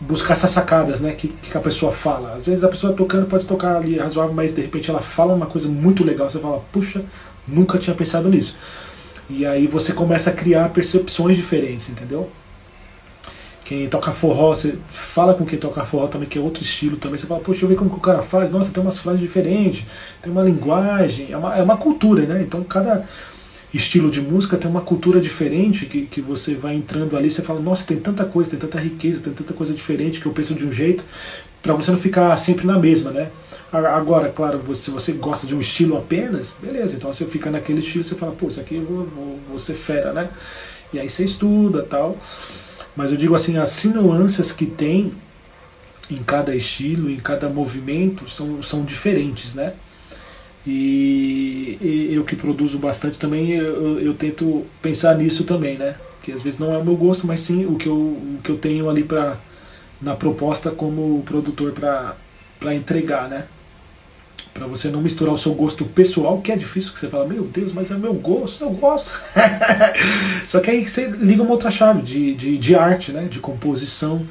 buscar essas sacadas, né? Que, que a pessoa fala. Às vezes a pessoa tocando pode tocar ali razoável, mas de repente ela fala uma coisa muito legal. Você fala, puxa, nunca tinha pensado nisso. E aí você começa a criar percepções diferentes, entendeu? Quem toca forró, você fala com quem toca forró também, que é outro estilo também. Você fala, poxa, deixa eu ver como que o cara faz. Nossa, tem umas frases diferentes, tem uma linguagem, é uma, é uma cultura, né? Então cada estilo de música tem uma cultura diferente que, que você vai entrando ali. Você fala, nossa, tem tanta coisa, tem tanta riqueza, tem tanta coisa diferente que eu penso de um jeito, para você não ficar sempre na mesma, né? Agora, claro, se você gosta de um estilo apenas, beleza, então você fica naquele estilo, você fala, pô, isso aqui eu vou, vou, vou ser fera, né? E aí você estuda tal. Mas eu digo assim, as nuances que tem em cada estilo, em cada movimento, são, são diferentes, né? E, e eu que produzo bastante também, eu, eu, tento pensar nisso também, né? Que às vezes não é o meu gosto, mas sim o que eu, o que eu tenho ali pra, na proposta como produtor para entregar, né? Para você não misturar o seu gosto pessoal, que é difícil, que você fala, meu Deus, mas é meu gosto, eu gosto. Só que aí você liga uma outra chave de, de, de arte, né? de composição,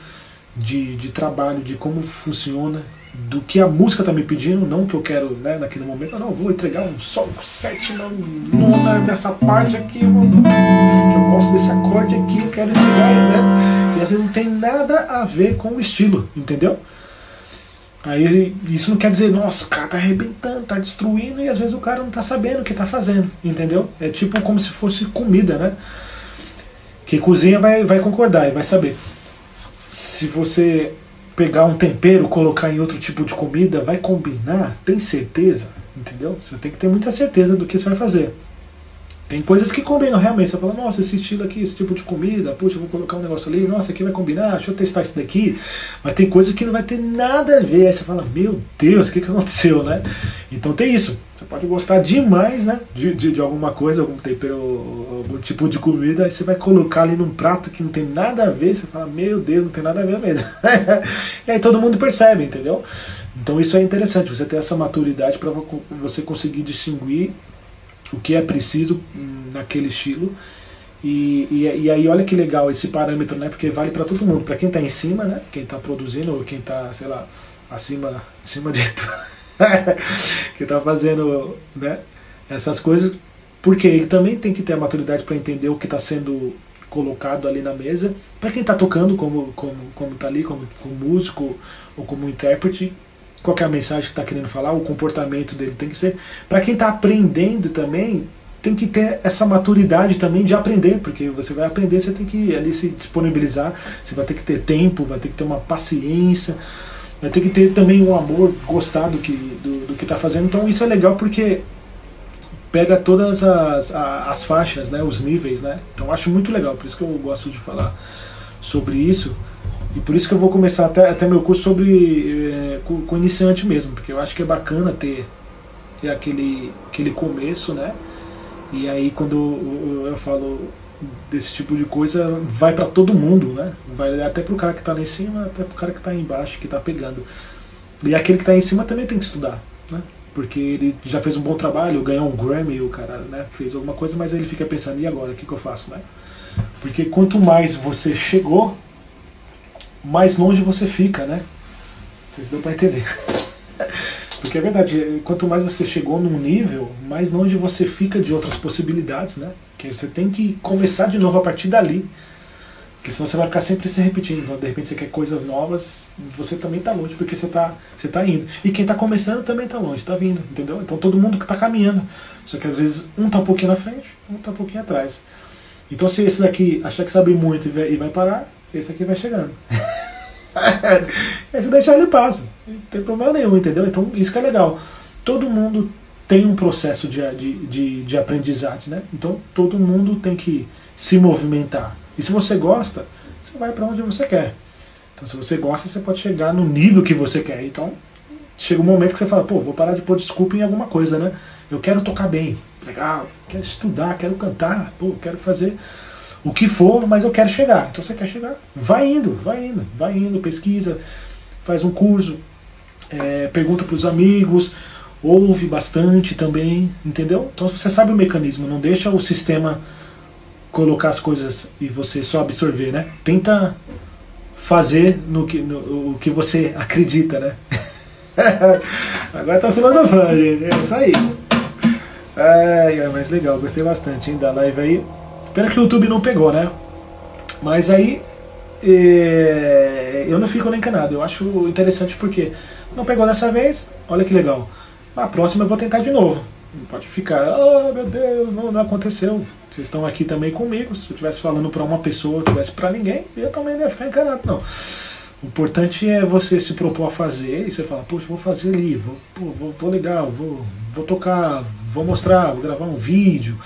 de, de trabalho, de como funciona, do que a música está me pedindo, não que eu quero né, naquele momento, não, vou entregar um sol, sétima, nona, nessa parte aqui, eu gosto desse acorde aqui, eu quero entregar, né? E às vezes não tem nada a ver com o estilo, entendeu? Aí isso não quer dizer, nossa, o cara tá arrebentando, tá destruindo, e às vezes o cara não tá sabendo o que tá fazendo, entendeu? É tipo como se fosse comida, né? Que cozinha vai, vai concordar e vai saber. Se você pegar um tempero, colocar em outro tipo de comida, vai combinar? Tem certeza? Entendeu? Você tem que ter muita certeza do que você vai fazer. Tem coisas que combinam realmente. Você fala, nossa, esse estilo aqui, esse tipo de comida, puxa, vou colocar um negócio ali, nossa, aqui vai combinar, deixa eu testar isso daqui. Mas tem coisas que não vai ter nada a ver. Aí você fala, meu Deus, o que, que aconteceu, né? Então tem isso. Você pode gostar demais, né? De, de, de alguma coisa, algum tempero, algum tipo de comida, aí você vai colocar ali num prato que não tem nada a ver, você fala, meu Deus, não tem nada a ver mesmo. e aí todo mundo percebe, entendeu? Então isso é interessante, você ter essa maturidade para você conseguir distinguir o que é preciso naquele estilo. E, e, e, aí olha que legal esse parâmetro, né? Porque vale para todo mundo, para quem está em cima, né? Quem está produzindo ou quem está, sei lá, acima, acima de tudo, que está fazendo, né? Essas coisas, porque ele também tem que ter a maturidade para entender o que está sendo colocado ali na mesa. Para quem está tocando, como como como tá ali, como, como músico ou como intérprete, qual é a mensagem que está querendo falar, o comportamento dele tem que ser. Para quem está aprendendo também, tem que ter essa maturidade também de aprender, porque você vai aprender, você tem que ali se disponibilizar, você vai ter que ter tempo, vai ter que ter uma paciência, vai ter que ter também um amor, gostar do que do, do que está fazendo. Então isso é legal porque pega todas as, as faixas, né, os níveis, né. Então acho muito legal, por isso que eu gosto de falar sobre isso. E por isso que eu vou começar até, até meu curso sobre é, com, com, iniciante mesmo, porque eu acho que é bacana ter, ter aquele, aquele começo, né? E aí quando eu, eu falo desse tipo de coisa, vai para todo mundo, né? Vai até pro cara que está lá em cima, até pro cara que está embaixo, que está pegando. E aquele que está em cima também tem que estudar, né? Porque ele já fez um bom trabalho, ganhou um Grammy, o cara né, fez alguma coisa, mas aí ele fica pensando, e agora, o que, que eu faço, né? Porque quanto mais você chegou, mais longe você fica, né? Não sei se deu para entender. Porque é verdade, quanto mais você chegou num nível, mais longe você fica de outras possibilidades, né? Que você tem que começar de novo a partir dali. Porque senão você vai ficar sempre se repetindo. Então, de repente você quer coisas novas, você também está longe porque você está você tá indo. E quem está começando também está longe, está vindo, entendeu? Então todo mundo que está caminhando. Só que às vezes um está um pouquinho na frente, um está um pouquinho atrás. Então se esse daqui achar que sabe muito e vai parar, esse aqui vai chegando. Aí você deixar ele passa. Não tem problema nenhum, entendeu? Então isso que é legal. Todo mundo tem um processo de, de, de, de aprendizagem, né? Então todo mundo tem que se movimentar. E se você gosta, você vai para onde você quer. Então se você gosta, você pode chegar no nível que você quer. Então chega um momento que você fala, pô, vou parar de pôr desculpa em alguma coisa, né? Eu quero tocar bem, legal, quero estudar, quero cantar, pô, quero fazer o que for, mas eu quero chegar. Então você quer chegar? Vai indo, vai indo, vai indo, pesquisa, faz um curso, é, pergunta para os amigos, ouve bastante também, entendeu? Então você sabe o mecanismo, não deixa o sistema colocar as coisas e você só absorver, né? Tenta fazer no que, no, o que você acredita, né? Agora tá filosofando, gente. É isso aí. É, é mais legal, gostei bastante hein, da live aí. Pena que o YouTube não pegou, né? Mas aí é, eu não fico nem encanado. Eu acho interessante porque não pegou dessa vez, olha que legal. Na próxima eu vou tentar de novo. Não pode ficar, oh meu Deus, não, não aconteceu. Vocês estão aqui também comigo. Se eu estivesse falando para uma pessoa, eu estivesse para ninguém, eu também não ia ficar encanado, não. O importante é você se propor a fazer e você fala, poxa, vou fazer ali, vou, vou, vou legal, vou, vou tocar, vou mostrar, vou gravar um vídeo.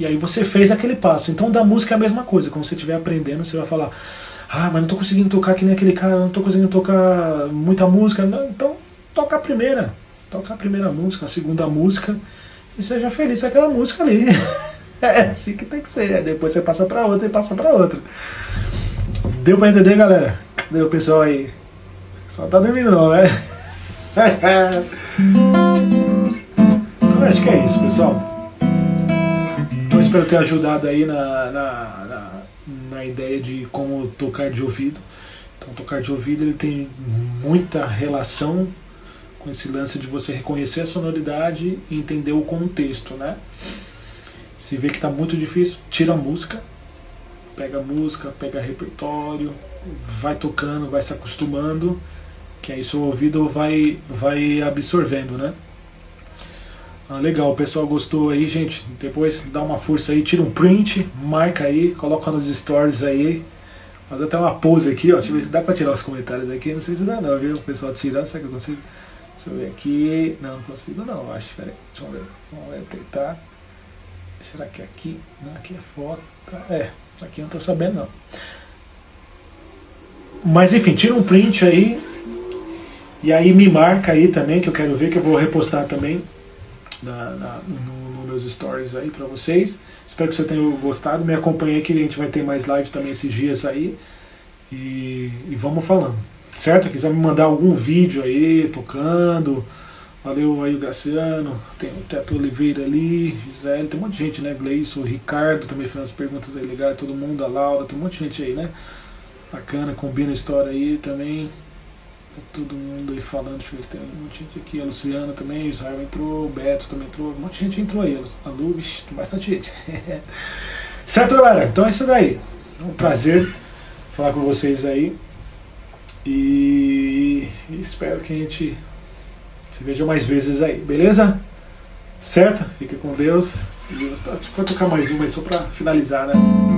E aí você fez aquele passo. Então da música é a mesma coisa. Quando você estiver aprendendo, você vai falar, ah, mas não estou conseguindo tocar que nem aquele cara, não estou conseguindo tocar muita música. Não, então toca a primeira. Toca a primeira música, a segunda música e seja feliz com aquela música ali. é assim que tem que ser. Depois você passa para outra e passa para outra. Deu para entender, galera? Cadê o pessoal aí? Só tá dormindo não, né? então acho que é isso, pessoal. Espero ter ajudado aí na, na, na, na ideia de como tocar de ouvido. Então tocar de ouvido ele tem muita relação com esse lance de você reconhecer a sonoridade e entender o contexto, né? Se vê que está muito difícil, tira a música, pega a música, pega repertório, vai tocando, vai se acostumando, que aí seu ouvido vai, vai absorvendo, né? Ah, legal, o pessoal gostou aí, gente. Depois dá uma força aí, tira um print, marca aí, coloca nos stories aí. Faz até uma pose aqui, ó. Deixa eu ver se dá pra tirar os comentários aqui. Não sei se dá não, viu? O pessoal tirando, será que eu consigo? Deixa eu ver aqui. Não, não consigo não, acho. Peraí, deixa eu ver. Vamos ver, tentar. Será que é aqui? Não, aqui é foto. É, aqui eu não tô sabendo não. Mas enfim, tira um print aí. E aí me marca aí também, que eu quero ver, que eu vou repostar também na, na no, no, meus stories aí pra vocês. Espero que você tenha gostado. Me acompanhe que a gente vai ter mais lives também esses dias aí. E, e vamos falando. Certo? Quiser me mandar algum vídeo aí, tocando. Valeu aí o Graciano, tem o Teto Oliveira ali, Gisele, tem um monte de gente, né? Gleison, Ricardo também fez umas perguntas aí legais, todo mundo, a Laura, tem um monte de gente aí, né? Bacana, combina a história aí também. Todo mundo aí falando, deixa eu ver se tem um monte de gente aqui. A Luciana também, o Israel entrou, o Beto também entrou, um monte de gente entrou aí. A Lu, bastante gente. certo, galera? Então é isso daí. É um prazer falar com vocês aí. E espero que a gente se veja mais vezes aí, beleza? Certo? Fique com Deus. Vou tocar mais uma aí só pra finalizar, né?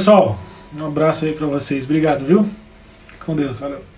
Pessoal. Um abraço aí pra vocês. Obrigado, viu? Fique com Deus. Valeu.